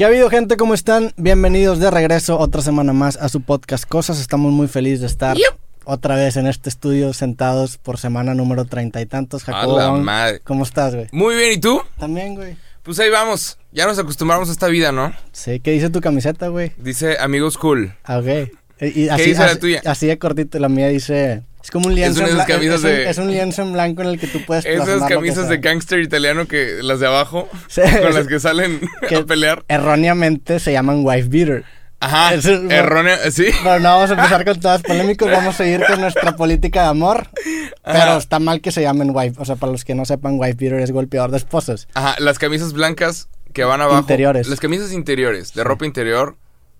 ¿Qué ha habido, gente? ¿Cómo están? Bienvenidos de regreso otra semana más a su podcast Cosas. Estamos muy felices de estar otra vez en este estudio sentados por semana número treinta y tantos. A la madre. ¿Cómo estás, güey? Muy bien, ¿y tú? También, güey. Pues ahí vamos. Ya nos acostumbramos a esta vida, ¿no? Sí, ¿qué dice tu camiseta, güey? Dice amigos cool. Ah, ok. Y ¿Qué dice la tuya? Así de cortito, la mía dice... Es como un lienzo, Es en blanco. es, un, de- es un lienzo en blanco en el que tú puedes Esas camisas de gangster italiano que las de abajo, Sí. con las que salen Que a pelear. Erróneamente se llaman wife beater. Ajá, Es errónea, sí. Pero no vamos a empezar con todas polémicas, vamos a seguir con nuestra política de amor. Pero Ajá. está mal que se llamen wife, o sea, para los que no sepan, wife beater es golpeador de esposas. Ajá, las camisas blancas que van abajo. Interiores. Las camisas interiores, de ropa interior,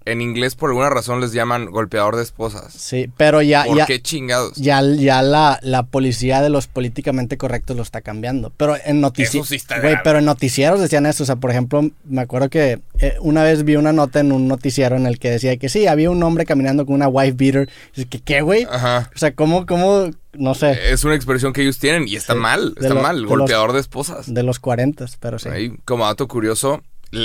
en inglés por alguna razón les llaman golpeador de esposas. Sí, pero ya, ¿Por ya, qué chingados? ya, ya la, la policía de los políticamente correctos lo está cambiando. Pero en noticieros. Eso sí está Güey, grave. pero en noticieros decían eso. O sea, por ejemplo, me acuerdo que eh, una vez vi una nota en un noticiero en el que decía que sí, había un hombre caminando con una wife beater. Y que, ¿qué, güey? Ajá. O sea, ¿cómo, cómo? No sé. Es una expresión que ellos tienen y está Sí, mal, de está lo- mal, de los- golpeador de esposas. De los 40, pero sí. Ahí, como dato curioso,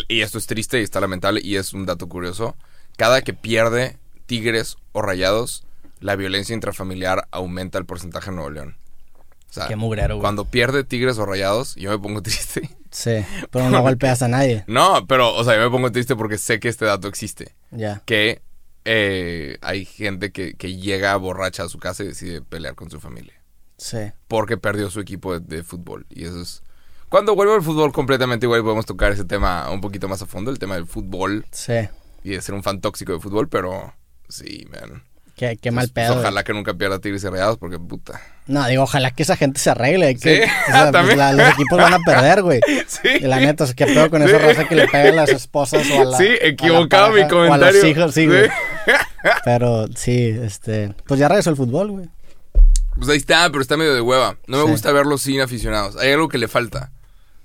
y esto es triste y está lamentable, y es un dato curioso, cada que pierde Tigres o Rayados, la violencia intrafamiliar aumenta el porcentaje en Nuevo León. O sea, Qué mugrero, güey. cuando pierde Tigres o Rayados, yo me pongo triste. Sí, pero no golpeas a nadie. No, pero, o sea, yo me pongo triste porque sé que este dato existe. Ya. Que eh, hay gente que, que llega borracha a su casa y decide pelear con su familia. Sí. porque perdió su equipo de, de fútbol. Y eso es... Cuando vuelva el fútbol completamente, igual podemos tocar ese tema un poquito más a fondo, el tema del fútbol Sí. Y de ser un fan tóxico de fútbol, pero sí, man. Qué, qué mal Pues, pedo. ojalá que nunca pierda Tigres y Rayados porque puta. No, digo, ojalá que esa gente se arregle. que- Sí, o sea, pues, la- los equipos van a perder, güey. Sí. Y la neta, o sea, qué pedo con esa raza que le pega a las esposas o a la. Sí, equivocado mi pareja, O a comentario. los hijos, sí, Sí. güey. Pero sí, este. Pues ya regresó el fútbol, güey. Pues ahí está, pero está medio de hueva. No me Sí. gusta verlos sin aficionados. Hay algo que le falta.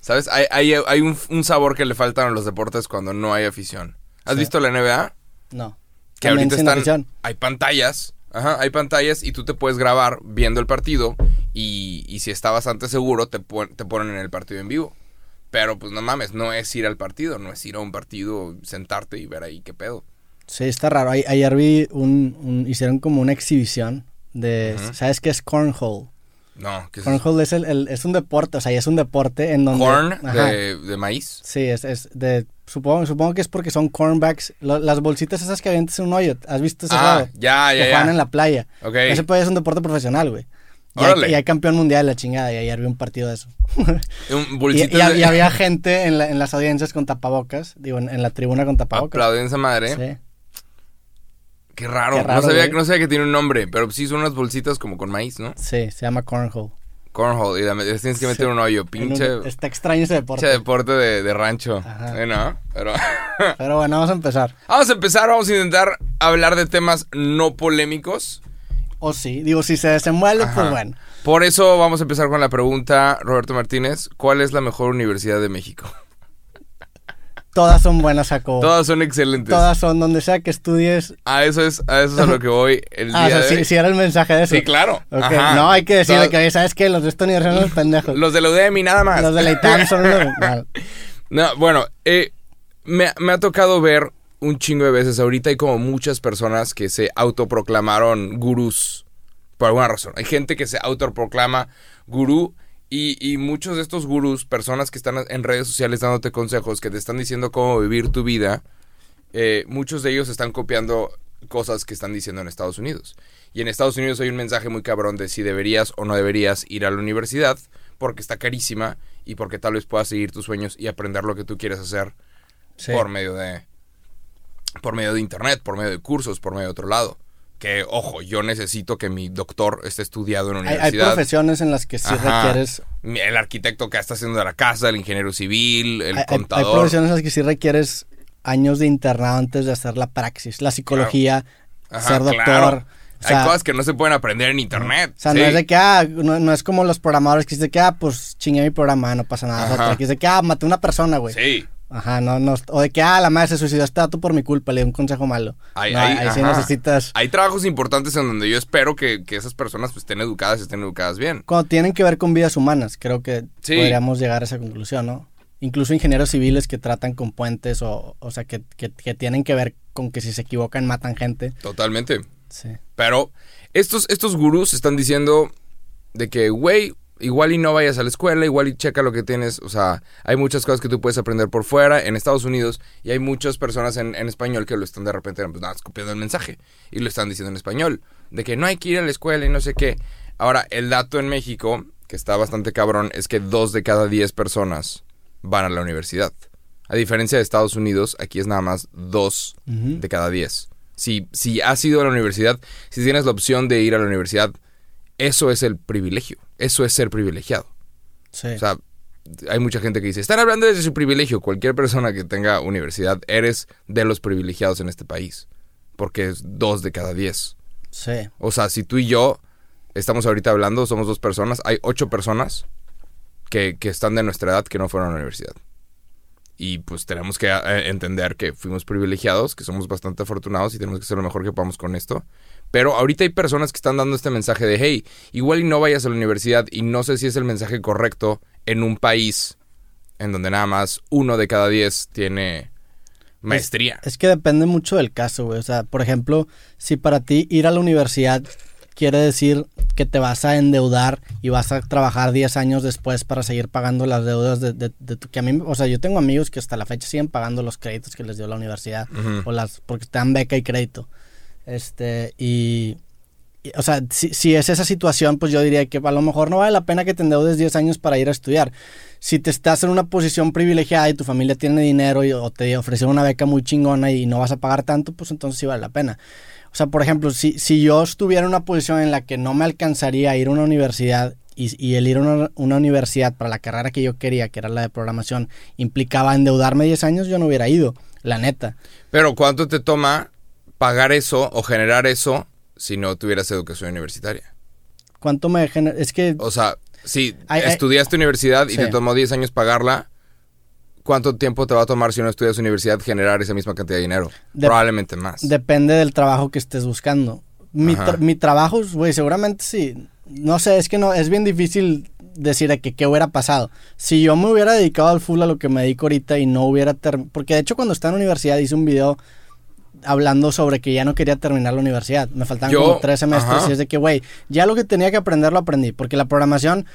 ¿Sabes? Hay, hay, hay un, un sabor que le faltan a los deportes cuando no hay afición. ¿Has Sí. visto la NBA? No. que También ahorita están hay pantallas ajá, hay pantallas y tú te puedes grabar viendo el partido y, y si está bastante seguro te, pon- te ponen en el partido en vivo pero pues no mames no es ir al partido no es ir a un partido sentarte y ver ahí qué pedo Sí, está raro. Ayer vi un, un- Hicieron como una exhibición de. ¿Sabes qué es cornhole? No ¿qué es? Cornhole es, el, el- es un deporte, o sea, es un deporte en donde. corn de, de maíz Sí, es, es de. Supongo, supongo que es porque son cornbacks. lo- las bolsitas esas que avientas en un hoyo. ¿Has visto ese ah juego? ya que ya juegan ya en la playa. Ok. Ese puede ser un deporte profesional, güey. Y hay, y hay campeón mundial la chingada. Y ayer vi un partido de eso. Un y, y- de- y había gente en, la- en las audiencias con tapabocas. Digo, en, en la tribuna con tapabocas. aplauden esa madre Sí. Qué raro, Qué raro, no sabía no sabía que tiene un nombre pero sí son unas bolsitas como con maíz no sí, se llama cornhole. cornhole y la- tienes que meter Sí. un hoyo pinche un- está extraño ese deporte. Pinche deporte de, de rancho. Ajá. Eh, no, pero. Pero bueno, vamos a empezar. vamos a empezar, vamos a intentar hablar de temas no polémicos. O sí, digo, si se desenvuelve, Ajá. pues bueno. Por eso vamos a empezar con la pregunta, Roberto Martínez: ¿Cuál es la mejor universidad de México? Todas son buenas, Jacobo. Todas son excelentes. Todas son donde sea que estudies. A eso es a eso es a lo que voy el día Ah, o sea, de sí, hoy. sí era el mensaje de eso. Sí, claro. No, hay que decirle Todas- que, ¿sabes qué? Los de esta universidad son los pendejos. Los de la UDEMI nada más. Los de la ITAM son los... no. No, bueno, eh, me, me ha tocado ver un chingo de veces. Ahorita hay como muchas personas que se autoproclamaron gurús. Por alguna razón. Hay gente que se autoproclama gurú. Y, y muchos de estos gurús, personas que están en redes sociales dándote consejos, que te están diciendo cómo vivir tu vida, eh, muchos de ellos están copiando cosas que están diciendo en Estados Unidos. Y en Estados Unidos hay un mensaje muy cabrón de si deberías o no deberías ir a la universidad, porque está carísima y porque tal vez puedas seguir tus sueños y aprender lo que tú quieres hacer Sí. por medio de por medio de internet, por medio de cursos, por medio de otro lado. Que ojo, yo necesito que mi doctor esté estudiado en Hay, hay universidad. profesiones en las que sí Ajá. requieres... El arquitecto que está haciendo de la casa, el ingeniero civil, el hay- hay, hay contador. profesiones en las que sí requieres años de internado antes de hacer la praxis. La psicología, Ajá, ser doctor. claro. O sea, Hay cosas que no se pueden aprender en internet. O sea, sí. no es de que, ah, no, no es como los programadores que dicen que, ah, pues chingué mi programa, no pasa nada. O sea, que dice que, ah, maté una persona, güey. Sí. Ajá, no, no. O de que, ah, la madre se suicidó, está tú por mi culpa, le di un consejo malo. Ahí, No, ahí- ahí sí necesitas. Hay trabajos importantes en donde yo espero que, que esas personas pues, estén educadas y estén educadas bien. Cuando tienen que ver con vidas humanas, creo que Sí. podríamos llegar a esa conclusión, ¿no? Incluso ingenieros civiles que tratan con puentes o, o sea, que, que, que tienen que ver con que si se equivocan matan gente. Totalmente. Sí. Pero estos, estos gurús están diciendo de que, güey, igual y no vayas a la escuela, igual y checa lo que tienes. O sea, hay muchas cosas que tú puedes aprender por fuera en Estados Unidos y hay muchas personas en, en español que lo están de repente, pues nada, copiando el mensaje y lo están diciendo en español. De que no hay que ir a la escuela y no sé qué. Ahora, el dato en México, que está bastante cabrón, es que dos de cada diez personas van a la universidad. A diferencia de Estados Unidos, aquí es nada más dos de cada diez. Si, si has ido a la universidad, si tienes la opción de ir a la universidad, eso es el privilegio. Eso es ser privilegiado. Sí. O sea, hay mucha gente que dice, están hablando desde su privilegio. Cualquier persona que tenga universidad, eres de los privilegiados en este país. Porque es dos de cada diez. sí. O sea, si tú y yo estamos ahorita hablando, somos dos personas, hay ocho personas que, que están de nuestra edad que no fueron a la universidad. Y pues tenemos que eh, entender que fuimos privilegiados, que somos bastante afortunados y tenemos que hacer lo mejor que podamos con esto. Pero ahorita hay personas que están dando este mensaje de, hey, igual y no vayas a la universidad y no sé si es el mensaje correcto en un país en donde nada más uno de cada diez tiene maestría. Es que depende mucho del caso, güey. O sea, por ejemplo, si para ti ir a la universidad quiere decir que te vas a endeudar y vas a trabajar 10 años después para seguir pagando las deudas de, de- de tu... Que a mí, o sea, yo tengo amigos que hasta la fecha siguen pagando los créditos que les dio la universidad. O las porque te dan beca y crédito. Este, y, y, o sea, si, si es esa situación, pues yo diría que a lo mejor no vale la pena que te endeudes 10 años para ir a estudiar. Si te estás en una posición privilegiada y tu familia tiene dinero y, o te ofrecieron una beca muy chingona y no vas a pagar tanto, pues entonces sí vale la pena. O sea, por ejemplo, si, si yo estuviera en una posición en la que no me alcanzaría a ir a una universidad y, y el ir a una, una universidad para la carrera que yo quería, que era la de programación, implicaba endeudarme 10 años, yo no hubiera ido, la neta. Pero ¿cuánto te toma pagar eso o generar eso si no tuvieras educación universitaria? ¿Cuánto me genera? Es que O sea, si estudiaste universidad y Sí. te tomó 10 años pagarla, ¿cuánto tiempo te va a tomar si no estudias universidad generar esa misma cantidad de dinero? Probablemente más. depende del trabajo que estés buscando. Mi, tra- mi trabajo, güey, seguramente sí. No sé, es que no, es bien difícil decir de que qué hubiera pasado. Si yo me hubiera dedicado al full a lo que me dedico ahorita y no hubiera terminado. Porque de hecho, cuando estaba en la universidad hice un video hablando sobre que ya no quería terminar la universidad. Me faltaban Yo- como tres semestres ajá. y es de que, güey, ya lo que tenía que aprender lo aprendí. Porque la programación.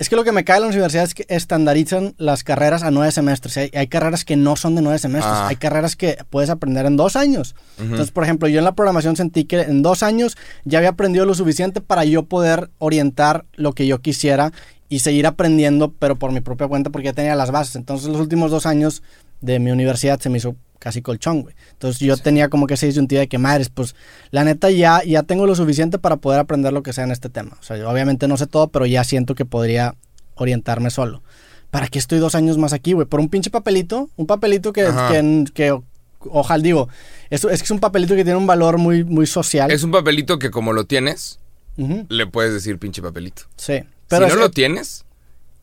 Es que lo que me cae de la universidad es que estandarizan las carreras a nueve semestres. Hay, hay carreras que no son de nueve semestres. Ah. Hay carreras que puedes aprender en dos años. Entonces, por ejemplo, yo en la programación sentí que en dos años ya había aprendido lo suficiente para yo poder orientar lo que yo quisiera y seguir aprendiendo, pero por mi propia cuenta, porque ya tenía las bases. Entonces, los últimos dos años de mi universidad se me hizo casi colchón, güey. Entonces, yo tenía como que esa disyuntiva de que, madres, pues, la neta ya, ya tengo lo suficiente para poder aprender lo que sea en este tema. O sea, yo obviamente no sé todo, pero ya siento que podría orientarme solo. ¿Para qué estoy dos años más aquí, güey? ¿Por un pinche papelito? Un papelito que, que, que ojalá digo, es, es que es un papelito que tiene un valor muy, muy social. Es un papelito que como lo tienes, le puedes decir pinche papelito. sí. si es no que- lo tienes,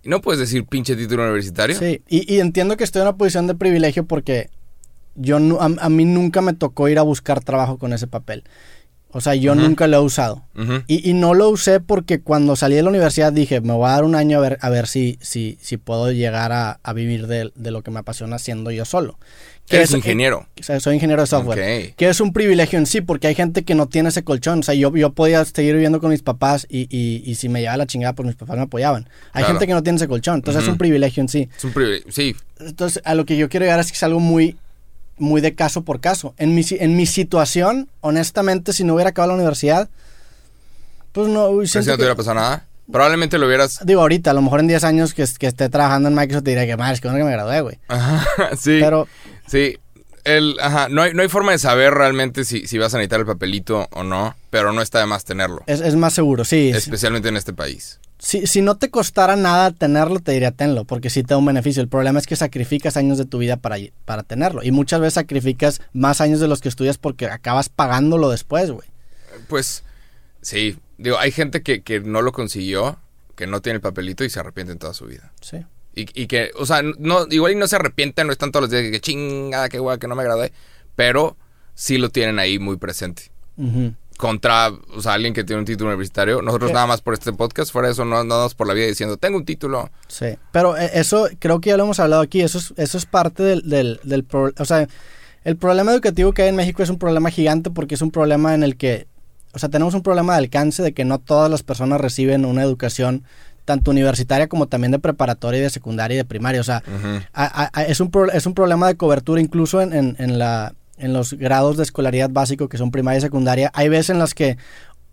no puedes decir pinche título universitario. Sí, y, y entiendo que estoy en una posición de privilegio porque yo a, a mí nunca me tocó ir a buscar trabajo con ese papel. O sea, yo nunca lo he usado. Y, y no lo usé porque cuando salí de la universidad dije, me voy a dar un año a ver, a ver si, si, si puedo llegar a, a vivir de, de lo que me apasiona siendo yo solo. Que Eres es- ingeniero. O sea, soy ingeniero de software. Ok. Que es un privilegio en sí, porque hay gente que no tiene ese colchón. O sea, yo, yo podía seguir viviendo con mis papás y, y, y si me llevaba la chingada, pues mis papás me apoyaban. Hay Claro. gente que no tiene ese colchón. Entonces es un privilegio en sí. Es un privilegio. Sí, Entonces, a lo que yo quiero llegar es que es algo muy, muy de caso por caso. En mi, en mi situación, honestamente, si no hubiera acabado la universidad, pues no. pero si no te que- hubiera pasado nada. Probablemente lo hubieras. digo, ahorita, a lo mejor en 10 años que, que esté trabajando en Microsoft, te diré que, madre, es que bueno que me gradué, güey. Ajá, sí. Pero, Sí. El, ajá, no hay, no hay forma de saber realmente si, si vas a necesitar el papelito o no, pero no está de más tenerlo. es, es más seguro, sí. sí. Especialmente en este país. Si, si no te costara nada tenerlo, te diría tenlo, porque sí te da un beneficio. El problema es que sacrificas años de tu vida para, para tenerlo. Y muchas veces sacrificas más años de los que estudias porque acabas pagándolo después, güey. Pues, sí. Digo, hay gente que, que no lo consiguió, que no tiene el papelito y se arrepiente en toda su vida. Sí. Y, y que, o sea, no, igual y no se arrepienten, no están todos los días que chingada, qué guay, que no me gradué, pero sí lo tienen ahí muy presente. Contra, o sea, alguien que tiene un título universitario. Nosotros ¿Qué? nada más por este podcast, fuera de eso, no andamos por la vida diciendo, tengo un título. Sí, pero eh, eso creo que ya lo hemos hablado aquí, eso es, eso es parte del, del, del pro- o sea, el problema educativo que hay en México es un problema gigante porque es un problema en el que, o sea, tenemos un problema de alcance de que no todas las personas reciben una educación tanto universitaria como también de preparatoria y de secundaria y de primaria, o sea, a- a- a- es, un pro- es un problema de cobertura incluso en, en- en la, en los grados de escolaridad básico que son primaria y secundaria. Hay veces en las que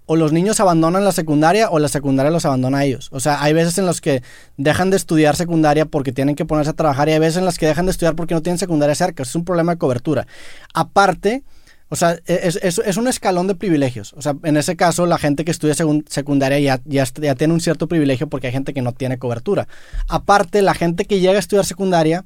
o los niños abandonan la secundaria o la secundaria los abandona a ellos. O sea, hay veces en las que dejan de estudiar secundaria porque tienen que ponerse a trabajar y hay veces en las que dejan de estudiar porque no tienen secundaria cerca. Es un problema de cobertura. Aparte, o sea, e, es, es- un escalón de privilegios. O sea, en ese caso, la gente que estudia secundaria ya, ya, tiene un cierto privilegio porque hay gente que no tiene cobertura. Aparte, la gente que llega a estudiar secundaria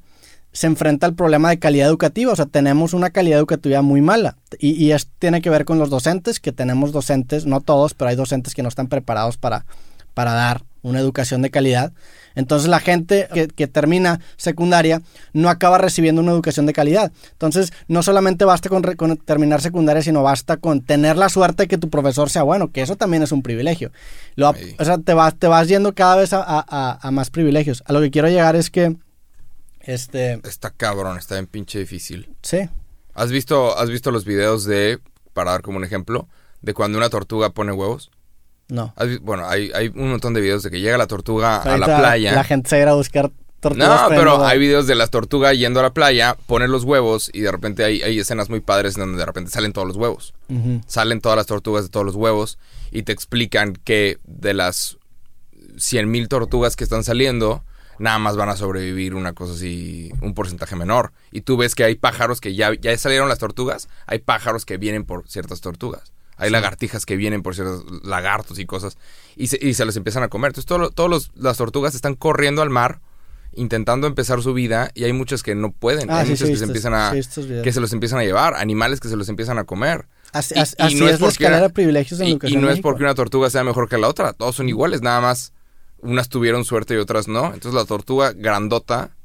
se enfrenta al problema de calidad educativa. O sea, tenemos una calidad educativa muy mala. Y, y tiene que ver con los docentes, que tenemos docentes, no todos, pero hay docentes que no están preparados para, para dar una educación de calidad. Entonces la gente que, que termina secundaria no acaba recibiendo una educación de calidad. Entonces no solamente basta con, re- con terminar secundaria, sino basta con tener la suerte de que tu profesor sea bueno, que eso también es un privilegio. Lo- o sea, te vas, te vas yendo cada vez a- a más privilegios. A lo que quiero llegar es que, este, Está cabrón, está bien pinche difícil. sí, ¿Has visto, ¿Has visto los videos de, para dar como un ejemplo, de cuando una tortuga pone huevos? No. ¿Has vi- bueno, hay, hay un montón de videos de que llega la tortuga a la playa. La gente se va a buscar tortugas. No, pero hay videos de las tortugas yendo a la playa, ponen los huevos y de repente hay, hay escenas muy padres en donde de repente salen todos los huevos. Salen todas las tortugas de todos los huevos y te explican que de las 100.000 tortugas que están saliendo, nada más van a sobrevivir una cosa así, un porcentaje menor. Y tú ves que hay pájaros que ya, ya salieron las tortugas, hay pájaros que vienen por ciertas tortugas. Hay lagartijas que vienen por ciertos lagartos y cosas y se, y se los empiezan a comer. Entonces todo todos los- las tortugas están corriendo al mar intentando empezar su vida y hay muchas que no pueden. Ah, hay sí, muchas sí, que se estos- empiezan a que se los empiezan a llevar, animales que se los empiezan a comer. Así, Y- así- y así no es, es la porque escalera una- de privilegios en Y, y no en es porque una tortuga sea mejor que la otra, todos son iguales, nada más unas tuvieron suerte y otras no. Entonces la tortuga grandota,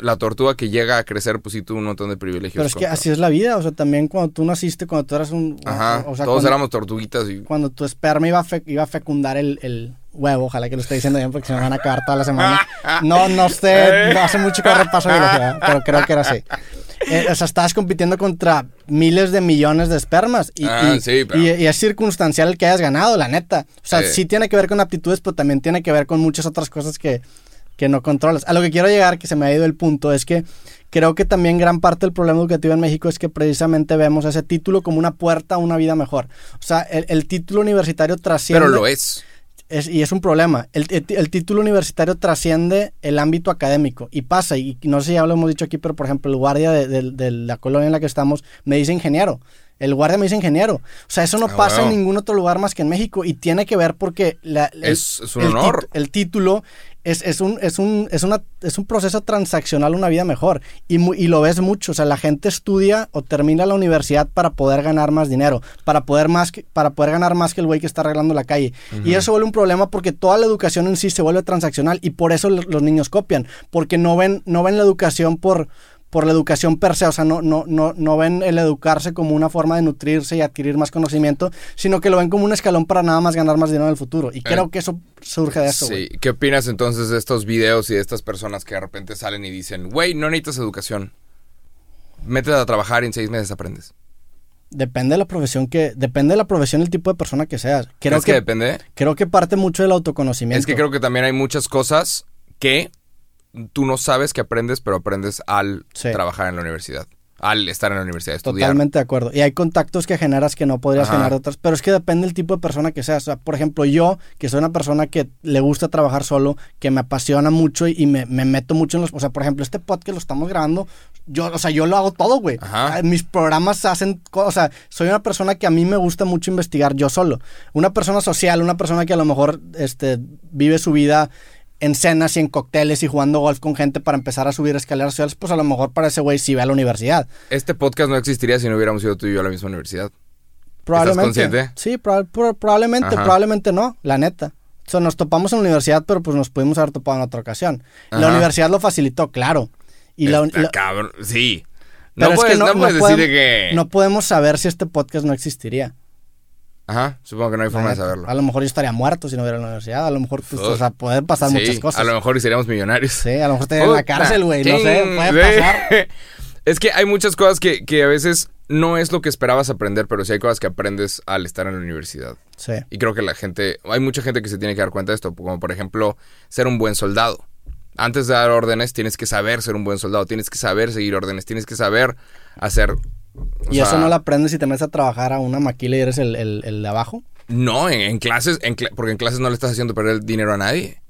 la tortuga que llega a crecer, pues sí tuvo un montón de privilegios. Pero es que contra- así es la vida, o sea, también cuando tú naciste, cuando tú eras un... Ajá, o sea, todos cuando, éramos tortuguitas y... cuando tu esperma iba a, fe- iba a fecundar el, el huevo, ojalá que lo esté diciendo bien porque se me van a acabar toda la semana. No, no sé, no hace mucho que repaso biología, pero creo que era así. Eh, o sea, estabas compitiendo contra miles de millones de espermas y, Ah, y- sí, pero- y- y es circunstancial el que hayas ganado, la neta. O sea, Sí. sí tiene que ver con aptitudes, pero también tiene que ver con muchas otras cosas que, que no controlas. A lo que quiero llegar, que se me ha ido el punto, es que creo que también gran parte del problema educativo en México es que precisamente vemos ese título como una puerta a una vida mejor. O sea, el, el título universitario trasciende... Pero lo es. es- y es un problema. El, el- el título universitario trasciende el ámbito académico y pasa, y no sé si ya lo hemos dicho aquí, pero por ejemplo, el guardia de, de- de la colonia en la que estamos me dice ingeniero. El guardia me dice ingeniero. O sea, eso no Ah, pasa wow. en ningún otro lugar más que en México y tiene que ver porque la- el- Es- es un honor. el título es, es un, es, un, es, una, es un proceso transaccional, una vida mejor. Y, mu- y lo ves mucho. O sea, la gente estudia o termina la universidad para poder ganar más dinero, para poder, más que- para poder ganar más que el güey que está arreglando la calle. Y eso vuelve un problema porque toda la educación en sí se vuelve transaccional y por eso lo- los niños copian. Porque no ven, no ven la educación por por la educación per se, o sea, no, no, no, no ven el educarse como una forma de nutrirse y adquirir más conocimiento, sino que lo ven como un escalón para nada más ganar más dinero en el futuro. Y creo que eso surge de eso. Sí. ¿Qué opinas entonces de estos videos y de estas personas que de repente salen y dicen, güey, no necesitas educación? Métete a trabajar y en seis meses aprendes. Depende de la profesión que, depende de la profesión el tipo de persona que seas. Creo ¿Crees que, que, depende? creo que parte mucho del autoconocimiento. Es que creo que también hay muchas cosas que tú no sabes que aprendes, pero aprendes al Sí. trabajar en la universidad. Al estar en la universidad, estudiar. Totalmente de acuerdo. Y hay contactos que generas que no podrías Ajá. generar de otras. Pero es que depende del tipo de persona que seas. O sea, por ejemplo, yo, que soy una persona que le gusta trabajar solo, que me apasiona mucho y me, me meto mucho en los. O sea, por ejemplo, este podcast lo estamos grabando. Yo, o sea, yo lo hago todo, güey. Mis programas hacen. O sea, soy una persona que a mí me gusta mucho investigar yo solo. Una persona social, una persona que a lo mejor este, vive su vida en cenas y en cócteles y jugando golf con gente para empezar a subir escaleras sociales, pues a lo mejor para ese güey sí ve a la universidad. Este podcast no existiría si no hubiéramos ido tú y yo a la misma universidad. Probablemente. consciente? Sí, proba- pro- probablemente, Ajá. probablemente no, la neta. O sea, nos topamos en la universidad, pero pues nos pudimos haber topado en otra ocasión. La universidad lo facilitó, claro. Y la, Está la- cabrón. Sí. pero No es puedes, que no, puedes decir podemos, de que... no podemos saber si este podcast no existiría. Ajá, supongo que no hay forma de saberlo. A lo mejor yo estaría muerto si no hubiera la universidad. A lo mejor, pues, o sea, pueden pasar Sí, muchas cosas. A lo mejor y seríamos millonarios. Sí, a lo mejor estaría en la cárcel, güey. No sé, puede pasar. Es que hay muchas cosas que, que a veces no es lo que esperabas aprender, pero sí hay cosas que aprendes al estar en la universidad. Sí. Y creo que la gente, hay mucha gente que se tiene que dar cuenta de esto, como por ejemplo ser un buen soldado. Antes de dar órdenes tienes que saber ser un buen soldado, tienes que saber seguir órdenes, tienes que saber hacer... o Y sea, eso no lo aprendes si te metes a trabajar a una maquila y eres el, el- el de abajo. No, en, en clases, en porque en clases no le estás haciendo perder dinero a nadie.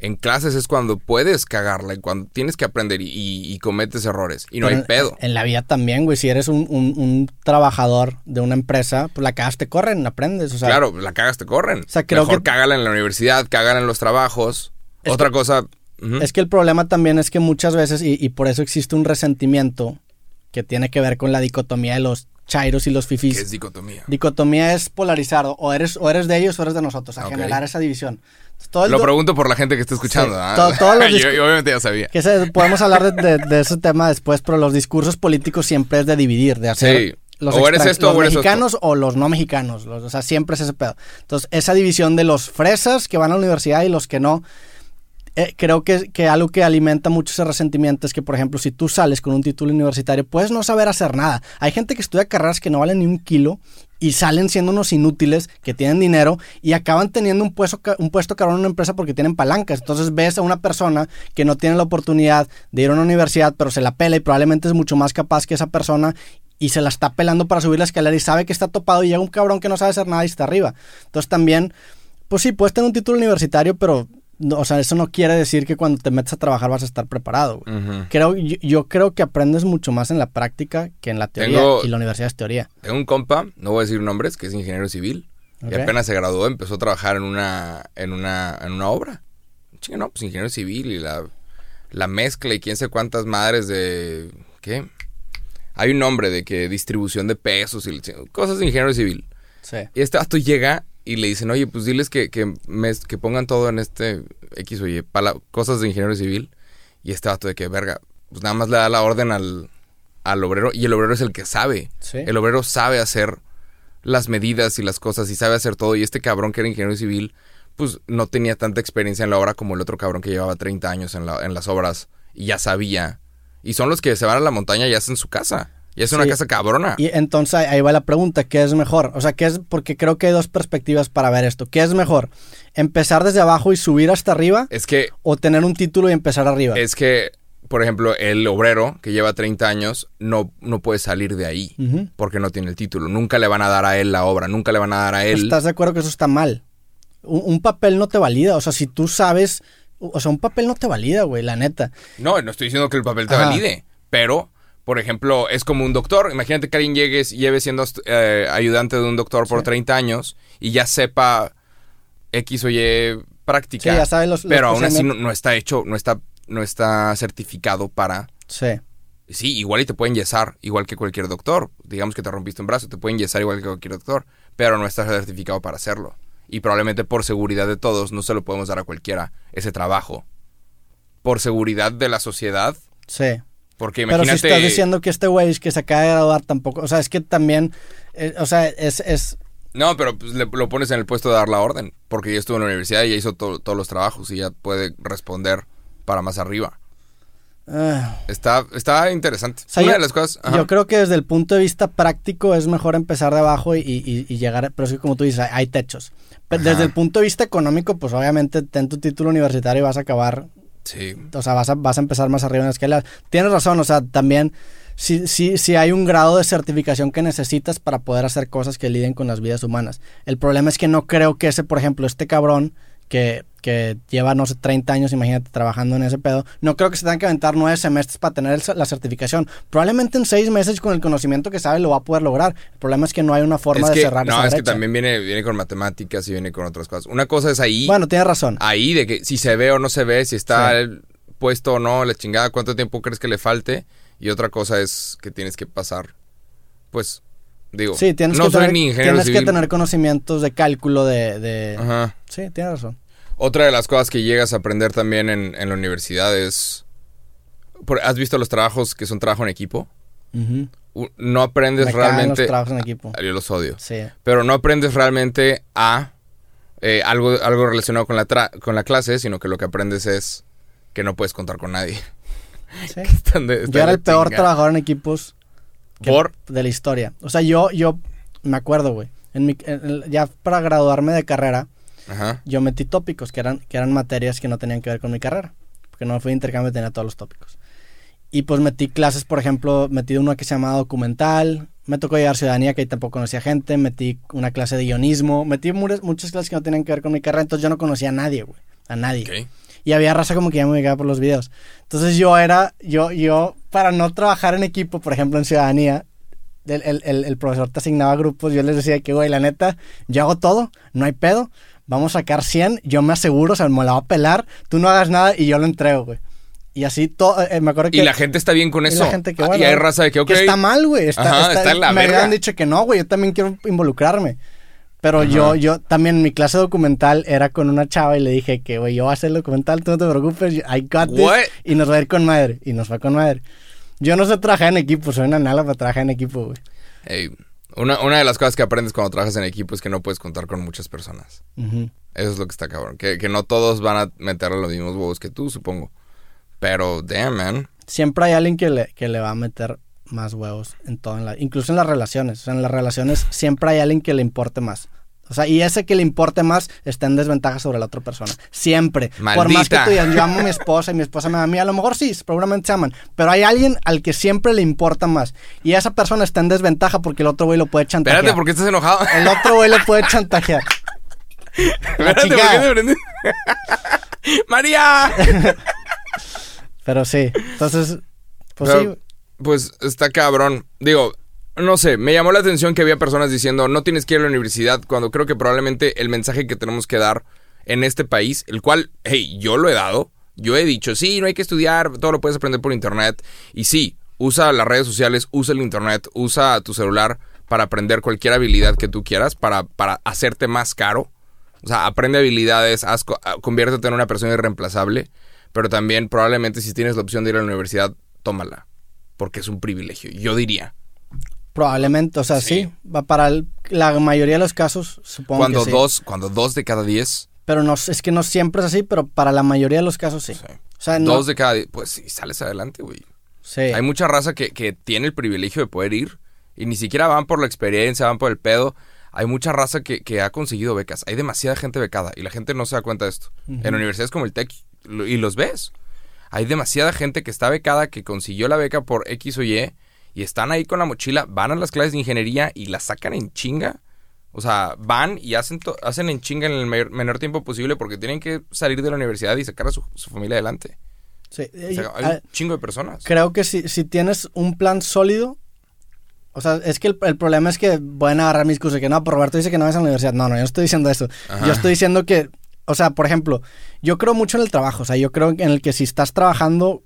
En clases es cuando puedes cagarla y cuando tienes que aprender y, y- y cometes errores. Y no Pero hay pedo. En la vida también, güey. Si eres un, un- un trabajador de una empresa, pues la cagas te corren, aprendes. O sea, claro, la cagas te corren. sea, creo Mejor que- cágala en la universidad, cágala en los trabajos. Es Otra cosa... Es que el problema también es que muchas veces, y, y por eso existe un resentimiento que tiene que ver con la dicotomía de los chairos y los ¿Qué fifís. es dicotomía? Dicotomía es polarizado, o eres, o eres de ellos o eres de nosotros, a generar esa división. Todo Lo pregunto por la gente que está escuchando. Sí, ¿ah? todos los yo, obviamente ya sabía. que se- podemos hablar de, de- de ese tema después, pero los discursos políticos siempre es de dividir, de hacer Sí. los, O eres esto los o eres mexicanos o los no mexicanos. los- o sea, siempre es ese pedo. Entonces, esa división de los fresas que van a la universidad y los que no, eh, creo que, que algo que alimenta mucho ese resentimiento es que, por ejemplo, si tú sales con un título universitario, puedes no saber hacer nada. Hay gente que estudia carreras que no valen ni un kilo y salen siendo unos inútiles que tienen dinero y acaban teniendo un puesto, un puesto cabrón en una empresa porque tienen palancas. Entonces ves a una persona que no tiene la oportunidad de ir a una universidad, pero se la pela y probablemente es mucho más capaz que esa persona y se la está pelando para subir la escalera y sabe que está topado y llega un cabrón que no sabe hacer nada y está arriba. Entonces también, pues sí, puedes tener un título universitario, pero, no, o sea, eso no quiere decir que cuando te metes a trabajar vas a estar preparado. güey. Creo, yo, yo creo que aprendes mucho más en la práctica que en la teoría Tengo- y la universidad es teoría. Tengo un compa, no voy a decir nombres, que es ingeniero civil. Y apenas se graduó, empezó a trabajar en una, en una, en una obra. Chinga, no, pues ingeniero civil y la, la mezcla y quién sé cuántas madres de... ¿Qué? Hay un nombre de que distribución de pesos y cosas de ingeniero civil. Sí. Y este vato llega y le dicen, oye, pues diles que, que, que pongan todo en este X o Y, pala- cosas de ingeniero civil. Y este vato de que, verga, pues nada más le da la orden al, al obrero y el obrero es el que sabe. Sí. El obrero sabe hacer las medidas y las cosas y sabe hacer todo. Y este cabrón que era ingeniero civil, pues no tenía tanta experiencia en la obra como el otro cabrón que llevaba 30 años en, la- en las obras y ya sabía. Y son los que se van a la montaña y hacen su casa. Y es una Sí. casa cabrona. Y entonces ahí va la pregunta, ¿qué es mejor? O sea, ¿qué es? Porque creo que hay dos perspectivas para ver esto. ¿Qué es mejor? ¿Empezar desde abajo y subir hasta arriba? Es que ¿O tener un título y empezar arriba? Es que, por ejemplo, el obrero que lleva 30 años no, no puede salir de ahí porque no tiene el título. Nunca le van a dar a él la obra, nunca le van a dar a él. ¿Estás de acuerdo que eso está mal? Un, un papel no te valida. O sea, si tú sabes... O sea, un papel no te valida, güey, la neta. No, no estoy diciendo que el papel te Ajá. valide, pero, por ejemplo, es como un doctor. Imagínate que alguien llegue, lleve siendo eh, ayudante de un doctor por Sí. 30 años y ya sepa X o Y práctica. Sí, ya sabe los- los pero aún así no, no está hecho, no está, no está certificado para Sí. Sí, igual y te pueden yesar, igual que cualquier doctor. Digamos que te rompiste un brazo, te pueden yesar igual que cualquier doctor, pero no estás certificado para hacerlo. Y probablemente por seguridad de todos no se lo podemos dar a cualquiera ese trabajo. Por seguridad de la sociedad, Sí. Porque Pero imagínate... si estás diciendo que este güey que se acaba de graduar tampoco... O sea, es que también... eh, o sea, es... es No, pero pues, le- lo pones en el puesto de dar la orden, porque ya estuvo en la universidad y ya hizo to- todos los trabajos y ya puede responder para más arriba. ah, Está, está interesante. O sea, Una yo- de las cosas... ajá. Yo creo que desde el punto de vista práctico es mejor empezar de abajo y, y- y llegar, pero es que como tú dices, hay, hay techos. Pero desde el punto de vista económico, pues obviamente ten tu título universitario y vas a acabar, Sí. o sea, vas a, vas a empezar más arriba en la escala. Tienes razón, o sea, también sí, sí, sí hay un grado de certificación que necesitas para poder hacer cosas que liden con las vidas humanas. El problema es que no creo que ese, por ejemplo, este cabrón que, que lleva, no sé, 30 años, imagínate, trabajando en ese pedo, no creo que se tengan que aventar nueve semestres para tener el- la certificación. Probablemente en seis meses con el conocimiento que sabe lo va a poder lograr. El problema es que no hay una forma Es de que, cerrar no, esa es que también viene, viene con matemáticas y viene con otras cosas. Una cosa es ahí, Bueno, tienes razón. ahí de que si se ve o no se ve, si está Sí. el puesto o no, la chingada, cuánto tiempo crees que le falte. Y otra cosa es que tienes que pasar, pues, digo, Sí, tienes, no que, soy tener, ni ingeniero tienes que tener conocimientos de cálculo de... de- Ajá. Sí, tienes razón. Otra de las cosas que llegas a aprender también en, en la universidad es... por- ¿Has visto los trabajos que son trabajo en equipo? No aprendes Me los realmente... trabajos en equipo. Yo los odio. Sí. Pero no aprendes realmente a eh, algo, algo relacionado con la, tra- con la clase, sino que lo que aprendes es que no puedes contar con nadie. sí. Están de- están Yo era el peor trabajador en equipos que- Por... de la historia. O sea, yo, yo me acuerdo, güey. En mi, en ya para graduarme de carrera, Ajá. yo metí tópicos, que eran, que eran materias que no tenían que ver con mi carrera. Porque no fui de intercambio, tenía todos los tópicos. Y pues metí clases, por ejemplo, metí una que se llamaba documental, me tocó llevar ciudadanía, que ahí tampoco conocía gente, metí una clase de guionismo, metí muchas, muchas clases que no tenían que ver con mi carrera, entonces yo no conocía a nadie, güey. A nadie. Ok. Y había raza como que ya me ubicaba por los videos. Entonces yo era, yo, yo, para no trabajar en equipo, por ejemplo, en ciudadanía, el, el- el- el profesor te asignaba grupos, yo les decía que, güey, la neta, yo hago todo, no hay pedo, vamos a sacar 100, yo me aseguro, o sea, me la va a pelar, tú no hagas nada y yo lo entrego, güey. Y así todo, eh, me acuerdo que... Y la gente está bien con y eso. la gente que, Ah, bueno, y hay raza de que, ok. está mal, güey. Está, Ajá, está- está en la me verga. habían dicho que no, güey. Yo también quiero involucrarme. Pero yo, yo también mi clase documental era con una chava y le dije que, güey, yo voy a hacer el documental, tú no te preocupes, I got this. What? Y nos va a ir con madre. Y nos fue con madre. Yo no sé trabajar en equipo, soy una nala para trabajar en equipo, güey. Ey, una, una de las cosas que aprendes cuando trabajas en equipo es que no puedes contar con muchas personas. Eso es lo que está cabrón. Que, que no todos van a meterle los mismos huevos que tú, supongo. Pero, damn, man. Siempre hay alguien que le, que le va a meter más huevos en todo, en la, incluso en las relaciones. O sea, en las relaciones siempre hay alguien que le importe más. O sea, y ese que le importe más está en desventaja sobre la otra persona. Siempre. Por más que tú digas, yo amo a mi esposa y mi esposa me ama a mí, a lo mejor sí, seguramente se aman. Pero hay alguien al que siempre le importa más. Y esa persona está en desventaja porque el otro güey lo puede chantajear. Espérate, ¿por qué estás enojado? El otro güey lo puede chantajear. Espérate, ¿por qué te prendí? ¡María! Pero sí. Entonces, pues Pero, sí. Pues está cabrón. Digo, no sé, me llamó la atención que había personas diciendo no tienes que ir a la universidad cuando creo que probablemente el mensaje que tenemos que dar en este país, el cual, hey, yo lo he dado, yo he dicho, sí, no hay que estudiar, todo lo puedes aprender por internet. Y sí, usa las redes sociales, usa el internet, usa tu celular para aprender cualquier habilidad que tú quieras, para, para hacerte más caro. O sea, aprende habilidades, haz ah, conviértete en una persona irreemplazable, pero también probablemente si tienes la opción de ir a la universidad, tómala, porque es un privilegio, yo diría. Probablemente, o sea, sí. Sí. va para el- la mayoría de los casos, supongo Cuando que sí. dos, cuando dos de cada diez, Pero no, es que no siempre es así, pero para la mayoría de los casos sí. Sí. O sea, no, dos de cada diez, pues sí, sales adelante, güey. sí. Hay mucha raza que, que tiene el privilegio de poder ir y ni siquiera van por la experiencia, van por el pedo. Hay mucha raza que, que ha conseguido becas. Hay demasiada gente becada y la gente no se da cuenta de esto. En universidades como el TEC y los ves. Hay demasiada gente que está becada, que consiguió la beca por X o Y y están ahí con la mochila, van a las clases de ingeniería y la sacan en chinga. O sea, van y hacen, hacen en chinga en el mayor- menor tiempo posible porque tienen que salir de la universidad y sacar a su, su familia adelante. sí. O sea, hay un chingo de personas. Creo que si, si tienes un plan sólido, o sea, es que el, el problema es que pueden agarrar mis cursos que no, pero Roberto dice que no vas a la universidad. No, no, yo no estoy diciendo eso. Ajá. Yo estoy diciendo que, o sea, por ejemplo, yo creo mucho en el trabajo. O sea, yo creo en el que si estás trabajando,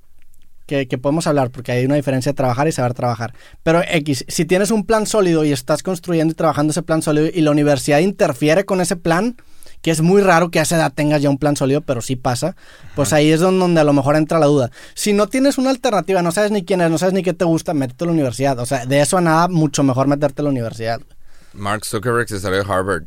que, que podemos hablar, porque hay una diferencia de trabajar y saber trabajar. Pero X, si tienes un plan sólido y estás construyendo y trabajando ese plan sólido y la universidad interfiere con ese plan, que es muy raro que a esa edad tengas ya un plan sólido, pero sí pasa, pues ahí es don- donde a lo mejor entra la duda. Si no tienes una alternativa, no sabes ni quién es, no sabes ni qué te gusta, métete a la universidad. O sea, de eso a nada, mucho mejor meterte a la universidad. Mark Zuckerberg se salió de Harvard.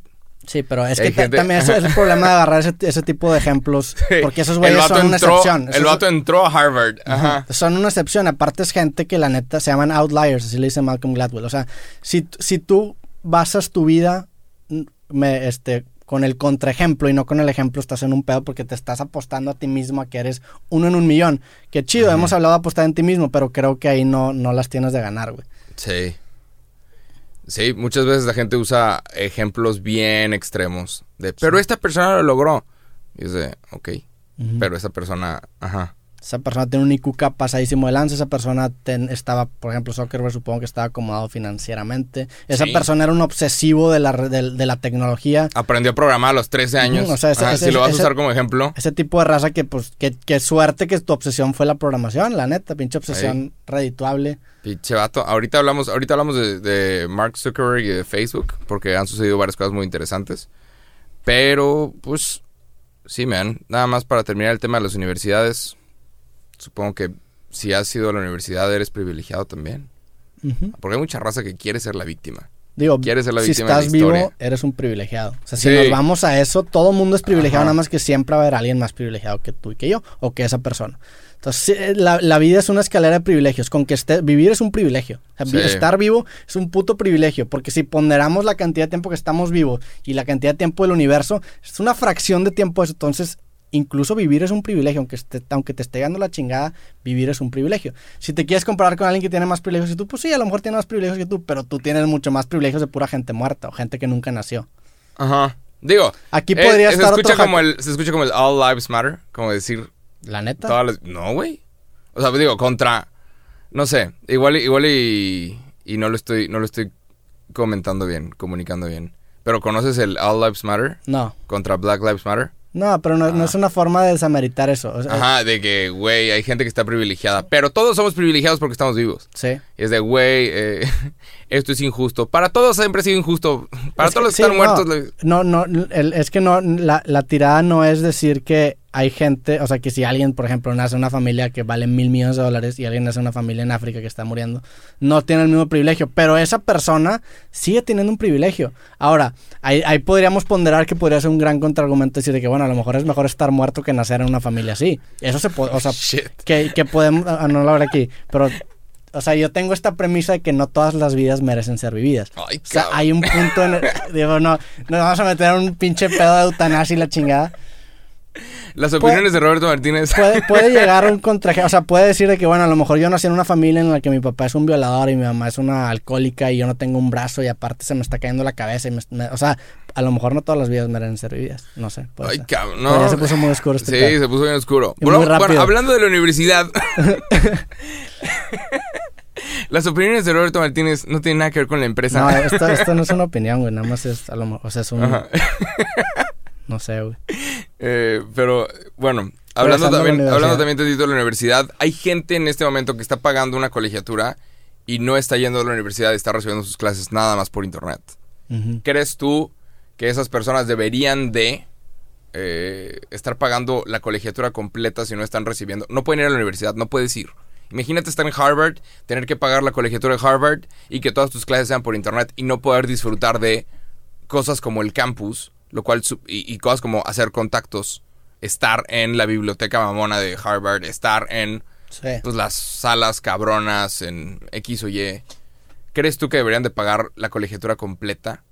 Sí, pero es que gente- también eso es el problema de agarrar ese, ese tipo de ejemplos, porque esos güeyes son una excepción. El vato entró a Harvard. Ajá. son una excepción. Aparte es gente que la neta se llaman outliers, así le dice Malcolm Gladwell. O sea, si, si tú basas tu vida mm, me, este, con el contraejemplo y no con el ejemplo, estás en un pedo porque te estás apostando a ti mismo a que eres uno en un millón. Que chido, Ajá. hemos hablado de apostar en ti mismo, pero creo que ahí no, no las tienes de ganar, güey. Sí. Sí, muchas veces la gente usa ejemplos bien extremos. De, pero esta persona lo logró. Y es de, ok. Pero esa persona, ajá. Esa persona tiene un IQ pasadísimo de lanza, esa persona ten- estaba, por ejemplo, Zuckerberg supongo que estaba acomodado financieramente. Esa Sí. persona era un obsesivo de la, de, de la tecnología. Aprendió a programar a los 13 años. O sea, ese- Ajá, ese- si lo vas ese- a usar como ejemplo. Ese tipo de raza que, pues, que, que suerte que tu obsesión fue la programación, la neta, pinche obsesión redituable. Pinche vato. Ahorita hablamos, ahorita hablamos de, de Mark Zuckerberg y de Facebook, porque han sucedido varias cosas muy interesantes. Pero, pues, sí, man. Nada más para terminar el tema de las universidades. Supongo que si has ido a la universidad eres privilegiado también. Porque hay mucha raza que quiere ser la víctima. Digo, Quieres ser la si víctima de la estás vivo, eres un privilegiado. O sea, si nos vamos a eso, todo mundo es privilegiado, Ajá. nada más que siempre va a haber alguien más privilegiado que tú y que yo, o que esa persona. Entonces, eh, la, la vida es una escalera de privilegios. Con que esté, vivir es un privilegio. O sea, Sí. Estar vivo es un puto privilegio. Porque si ponderamos la cantidad de tiempo que estamos vivos y la cantidad de tiempo del universo, es una fracción de tiempo eso. Entonces, incluso vivir es un privilegio. Aunque, esté- aunque te esté dando la chingada, vivir es un privilegio. Si te quieres comparar con alguien que tiene más privilegios que tú, pues sí, a lo mejor tiene más privilegios que tú, pero tú tienes mucho más privilegios de pura gente muerta o gente que nunca nació. Ajá. Digo, Aquí eh, podría se estar escucha otro como el Se escucha como el All Lives Matter. Como decir, La neta. todas las... No, güey. O sea, digo, contra... No sé. Igual, igual y... Y no lo estoy... No lo estoy comentando bien, comunicando bien. Pero ¿conoces el All Lives Matter? No. Contra Black Lives Matter. No, pero no, no Ah. es una forma de desameritar eso. o sea, Ajá, de que, güey, hay gente que está privilegiada. Pero todos somos privilegiados porque estamos vivos. Sí. Y es de, güey, eh, esto es injusto. Para todos siempre ha sido injusto. Para Es todos los que sí, están muertos. No, no, no, el- es que no, la, la tirada no es decir que hay gente, o sea, que si alguien, por ejemplo, nace en una familia que vale mil millones de dólares y alguien nace en una familia en África que está muriendo, no tiene el mismo privilegio, pero esa persona sigue teniendo un privilegio. Ahora, ahí, ahí podríamos ponderar que podría ser un gran contraargumento decir de que, bueno, a lo mejor es mejor estar muerto que nacer en una familia así. Eso se puede, o sea, Shit. que, que podemos, ah, no lo habrá aquí, pero, o sea, yo tengo esta premisa de que no todas las vidas merecen ser vividas. Ay, O sea, hay un punto en el, digo, no, nos vamos a meter en un pinche pedo de eutanasia y la chingada. Las opiniones de Roberto Martínez. Puede, puede llegar a un contraje, o sea, puede decir de que, bueno, a lo mejor yo nací en una familia en la que mi papá es un violador y mi mamá es una alcohólica y yo no tengo un brazo y aparte se me está cayendo la cabeza y me, me- o sea, a lo mejor no todas las vidas merecen ser vividas, no sé. Ay, ser. cabrón. No. ya se puso muy oscuro este Sí, se puso bien oscuro. Bueno, muy bueno, hablando de la universidad. Las opiniones de Roberto Martínez no tienen nada que ver con la empresa. No, esto, esto no es una opinión, güey, nada más es, a lo mejor, o sea, es un, Ajá. no sé, güey. Eh, pero bueno, hablando también, hablando también tantito de la universidad, hay gente en este momento que está pagando una colegiatura y no está yendo a la universidad y está recibiendo sus clases nada más por internet. ¿Crees tú que esas personas deberían de eh, estar pagando la colegiatura completa si no están recibiendo? No pueden ir a la universidad, no puedes ir. Imagínate estar en Harvard, tener que pagar la colegiatura de Harvard y que todas tus clases sean por internet y no poder disfrutar de cosas como el campus, lo cual y, y cosas como hacer contactos, estar en la biblioteca mamona de Harvard, estar en Sí. pues, las salas cabronas en X o Y. ¿Crees tú que deberían de pagar la colegiatura completa?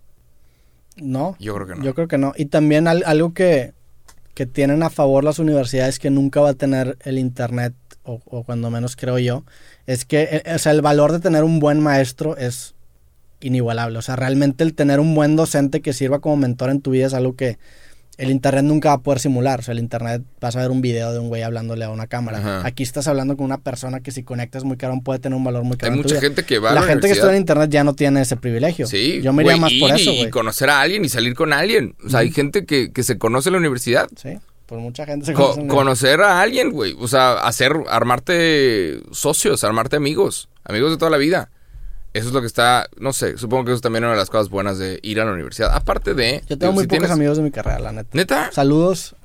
No. Yo creo que no. Yo creo que no. Y también al- algo que, que tienen a favor las universidades que nunca va a tener el internet, o, o cuando menos creo yo, es que eh, o sea, el valor de tener un buen maestro es inigualable. O sea, realmente el tener un buen docente que sirva como mentor en tu vida es algo que el internet nunca va a poder simular. O sea, el internet vas a ver un video de un güey hablándole a una cámara. Ajá. Aquí estás hablando con una persona que si conectas muy caro puede tener un valor muy Hay caro. tu mucha gente que va a La la gente que estudia en internet ya no tiene ese privilegio. Sí, Yo me iría más por eso, y güey. conocer a alguien y salir con alguien. O sea, hay gente que, que se conoce en la universidad. Sí, por mucha gente se Co- conocer a alguien, güey. O sea, hacer, armarte socios, armarte amigos. Amigos de toda la vida. Eso es lo que está, no sé, supongo que eso es también una de las cosas buenas de ir a la universidad. Aparte de... Yo tengo digo, muy si pocos tienes- amigos de mi carrera, la neta. ¿Neta? Saludos.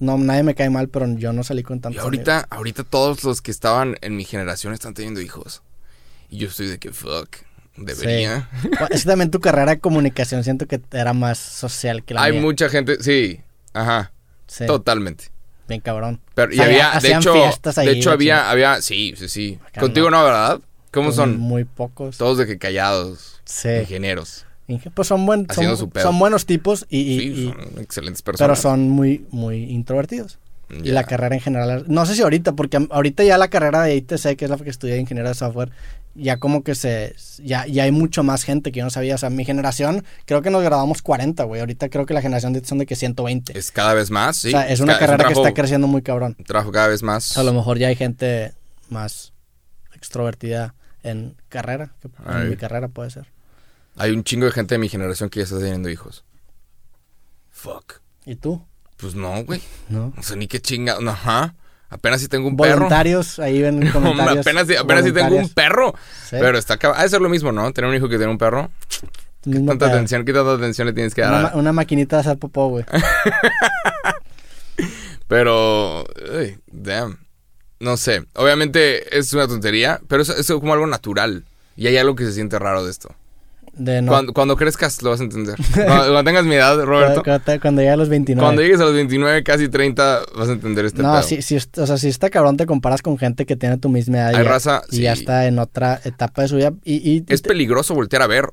No, nadie me cae mal, pero yo no salí con Y tantos ahorita, ahorita todos los que estaban en mi generación están teniendo hijos. Y yo estoy de que, fuck, debería. Es que también tu carrera de comunicación siento que era más social que la Hay mía. mucha gente, sí, ajá, Sí, totalmente. bien cabrón. Pero, y O sea, había, de hecho, fiestas ahí, de hecho había, había, sí, sí, sí. Acá Contigo no, ¿verdad? ¿Cómo Pues son? Muy pocos. Todos de que callados, Sí. ingenieros. Inge- Pues son, buen, son, buenos tipos y, y- sí, y- son excelentes pero personas. son muy, muy introvertidos. Y Ya. la carrera en general, no sé si ahorita, porque ahorita ya la carrera de ITC, que es la que estudié de ingeniero de software, ya como que se, ya, ya hay mucho más gente que yo no sabía. O sea, mi generación, creo que nos graduamos 40, güey. Ahorita creo que la generación de ITC son de que 120. Es cada vez más, sí. o sea, es una ca- carrera un que está creciendo muy cabrón. trabajo cada vez más. A lo mejor ya hay gente más extrovertida en carrera, que en mi carrera puede ser. Hay un chingo de gente de mi generación que ya está teniendo hijos. Fuck. ¿Y tú? Pues no, güey. ¿No? No sé ni qué chinga. no, Ajá. Apenas si tengo un perro. Voluntarios, ahí ven comentarios. apenas, si- apenas si tengo un voluntarios. perro. Sí, Pero está acá. Ha de ser lo mismo, ¿no? Tener un hijo que tener un perro. mismo ¿Tanta atención? ¿Qué tanta atención le tienes que dar? Una maquinita de hacer popó, güey. Pero, uy, damn. No sé. Obviamente es una tontería, pero es, es como algo natural. Y hay algo que se siente raro de esto. De no- Cuando, cuando crezcas lo vas a entender. Cuando, cuando tengas mi edad, Roberto. cuando, cuando- cuando llegue a los 29. Cuando llegues a los 29, casi 30, vas a entender este no, pedo. sí, sí, o sea, si está cabrón, te comparas con gente que tiene tu misma edad y, Hay raza, y ya está en otra etapa de su vida. Y, y- Es peligroso voltear a ver.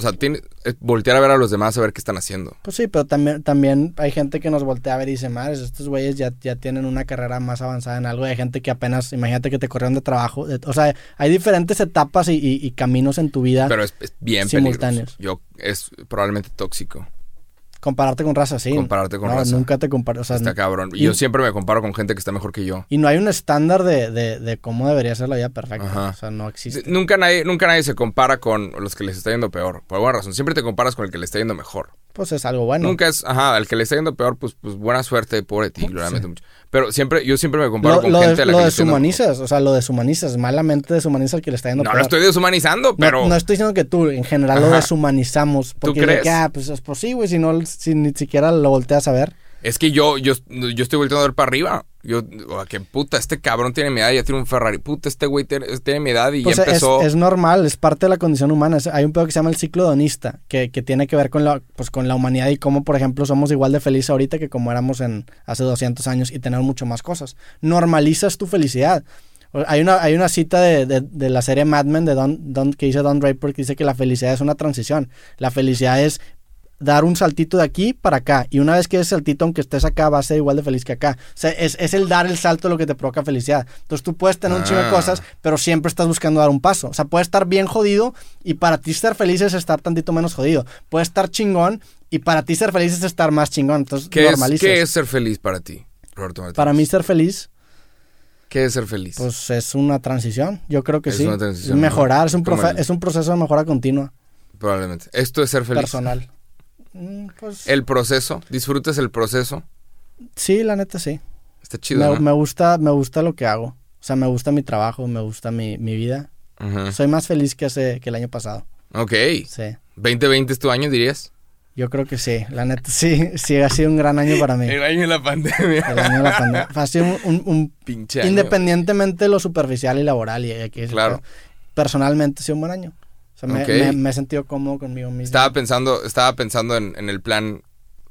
O sea, tiene, es voltear a ver a los demás a ver qué están haciendo. Pues sí, pero también, también hay gente que nos voltea a ver y dice, madres, estos güeyes ya, ya tienen una carrera más avanzada en algo. Hay gente que apenas, imagínate que te corrieron de trabajo. de- o sea, hay diferentes etapas y, y- y caminos en tu vida. Pero es, es bien Simultáneos. peligroso. Yo, es probablemente tóxico. Compararte con raza, sí. Compararte con no, raza. Nunca te comparas. O sea, Está cabrón. y- Yo siempre me comparo con gente que está mejor que yo. y no hay un estándar de, de, de cómo debería ser la vida perfecta. Ajá. O sea, no existe. Nunca nadie, nunca nadie se compara con los que les está yendo peor. Por alguna razón. Siempre te comparas con el que le está yendo mejor. Pues es algo bueno. Nunca es, ajá, al que le está yendo peor, pues, pues buena suerte, pobre ti, lo lamento mucho. Pero siempre, yo siempre me comparo Lo, con lo gente de- a la lo que deshumanizas, o sea, lo deshumanizas, malamente deshumanizas al que le está yendo No peor. lo estoy deshumanizando, No- pero. No, estoy diciendo que tú, en general lo Ajá. deshumanizamos. Porque de crees? que, ah, pues, es- pues sí, güey, si, no, si ni siquiera lo volteas a ver. Es que yo, yo, yo estoy volteando a ver para arriba. Yo, oh, que puta, este cabrón tiene mi edad y ya tiene un Ferrari. Puta, este güey tiene, tiene mi edad y Pues ya es, empezó. es normal, es parte de la condición humana. Es- hay un pedo que se llama el ciclo hedonista, que, que tiene que ver con la, pues, con la humanidad y cómo, por ejemplo, somos igual de felices ahorita que como éramos en hace 200 años y tener mucho más cosas. Normalizas tu felicidad. Hay una, hay una cita de, de- de la serie Mad Men de Don, Don- que dice Don Draper que dice que la felicidad es una transición. La felicidad es dar un saltito de aquí para acá. Y una vez que ese saltito, aunque estés acá, vas a ser igual de feliz que acá. O sea, es, es el dar el salto lo que te provoca felicidad. Entonces tú puedes tener un chingo de Ah. cosas, pero siempre estás buscando dar un paso. O sea, puedes estar bien jodido y para ti ser feliz es estar tantito menos jodido. Puedes estar chingón y para ti ser feliz es estar más chingón. Entonces ¿Qué, es, qué es ser feliz para ti, Roberto Martínez? Para mí ser feliz, ¿Qué es ser feliz? pues es una transición. Yo creo que Es sí. una transición, mejorar, es un, profe- es un proceso de mejora continua, Probablemente. Esto es ser feliz. personal. Mm, Pues, El proceso. Disfrutas el proceso. sí, la neta sí. Está chido, me, ¿no? me gusta, me gusta lo que hago. O sea, me gusta mi trabajo, me gusta mi, mi vida. Soy más feliz que hace que el año pasado. Ok. Sí. ¿2020 es tu año, dirías? Yo creo que sí. La neta sí, sí ha sido un gran año para mí. El año de la pandemia. El año de la pandemia. Ha sido un, un- un- Pinche año. independientemente de lo superficial y laboral y aquí Claro. personalmente ha sido un buen año. Sea, me, Ok. me- me he sentido cómodo conmigo mismo. Estaba pensando, estaba pensando en, en el plan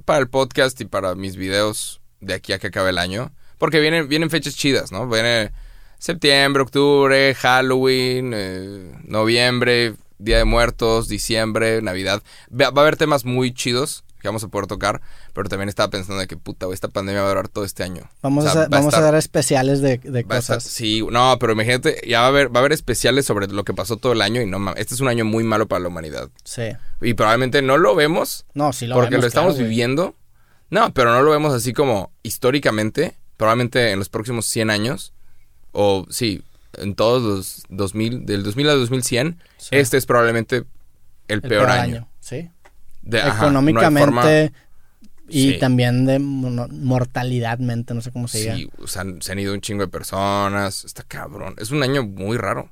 para el podcast y para mis videos de aquí a que acabe el año. Porque vienen, vienen fechas chidas, ¿no? Viene septiembre, octubre, Halloween, eh, noviembre, Día de Muertos, diciembre, Navidad. Va, va a haber temas muy chidos que vamos a poder tocar, pero también estaba pensando de que puta, güey, esta pandemia va a durar todo este año. Vamos, O sea, a, a vamos a estar- dar especiales de, de a estar- cosas. sí, no, pero imagínate, ya va a haber, va a haber especiales sobre lo que pasó todo el año y no mames, este es un año muy malo para la humanidad. Sí. Y probablemente no lo vemos No, sí lo porque vemos, lo estamos claro, viviendo. No, pero no lo vemos así como históricamente, probablemente en los próximos 100 años, o sí, en todos los 2000, del 2000 al 2100, Sí. este es probablemente el, El peor, año. Sí. De- ajá, no hay Económicamente forma- y Sí. también de mono- mortalidadmente, no sé cómo se diga. Sí, o sea, se han ido un chingo de personas, está cabrón. Es un año muy raro.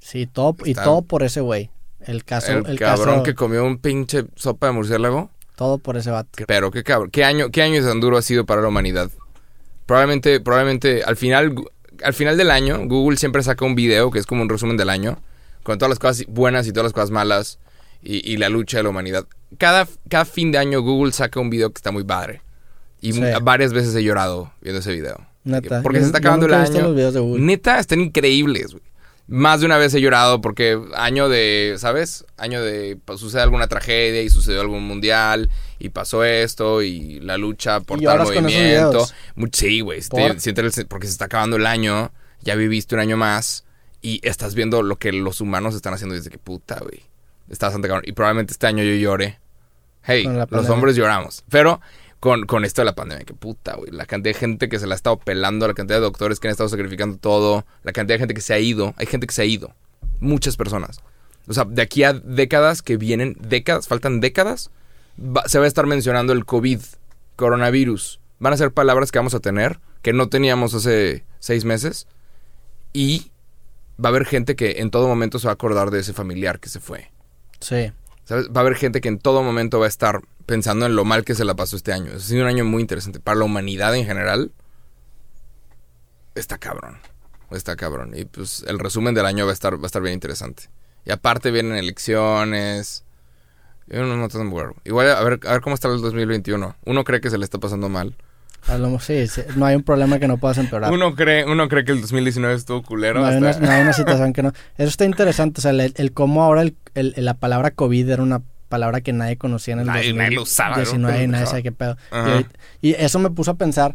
Sí, todo, y todo por ese güey. El caso, el, el, cabrón caso, que comió un pinche sopa de murciélago. todo por ese vato. Pero qué cabrón, qué año, qué año tan duro ha sido para la humanidad. Probablemente, probablemente al final, al final del año, Google siempre saca un video que es como un resumen del año, con todas las cosas buenas y todas las cosas malas y, y la lucha de la humanidad. Cada, cada fin de año Google saca un video que está muy padre. Y Sí. varias veces he llorado viendo ese video. Neta. Porque Yo- se está acabando el año. Neta, están increíbles, güey. Más de una vez he llorado porque año de, ¿sabes? Año de, pues, sucede alguna tragedia y sucedió algún mundial y pasó esto y la lucha por Y tal con movimiento. Sí, güey. este, porque se está acabando el año, ya viviste un año más y estás viendo lo que los humanos están haciendo desde que puta, güey. Está bastante cabrón. Y probablemente este año yo llore. Hey, los hombres lloramos. Pero con, con esto de la pandemia, que puta, güey. La cantidad de gente que se la ha estado pelando, la cantidad de doctores que han estado sacrificando todo, la cantidad de gente que se ha ido. Hay gente que se ha ido. Muchas personas. O sea, de aquí a décadas que vienen, décadas, faltan décadas, va- se va a estar mencionando el COVID, coronavirus. Van a ser palabras que vamos a tener que no teníamos hace seis meses. Y va a haber gente que en todo momento se va a acordar de ese familiar que se fue. Sí. Va a haber gente que en todo momento va a estar pensando en lo mal que se la pasó este año. Ha sido un año muy interesante. Para la humanidad en general, está cabrón. Está cabrón. Y pues el resumen del año va a estar, va a estar bien interesante. Y aparte vienen elecciones. No está muy Igual a ver, a ver cómo está el 2021. Uno cree que se le está pasando mal. A lo- sí, sí, no hay un problema que no puedas empeorar. Uno cree, uno cree que el 2019 estuvo culero. no, hay una, no hay una situación que no. Eso está interesante. O sea, el, el cómo ahora el, el- la palabra COVID era una palabra que nadie conocía en el Nadie- nadie lo usaba, era un 2019 y pedo nadie usaba. sabe qué pedo. Y, Ajá. ahorita- y eso me puso a pensar.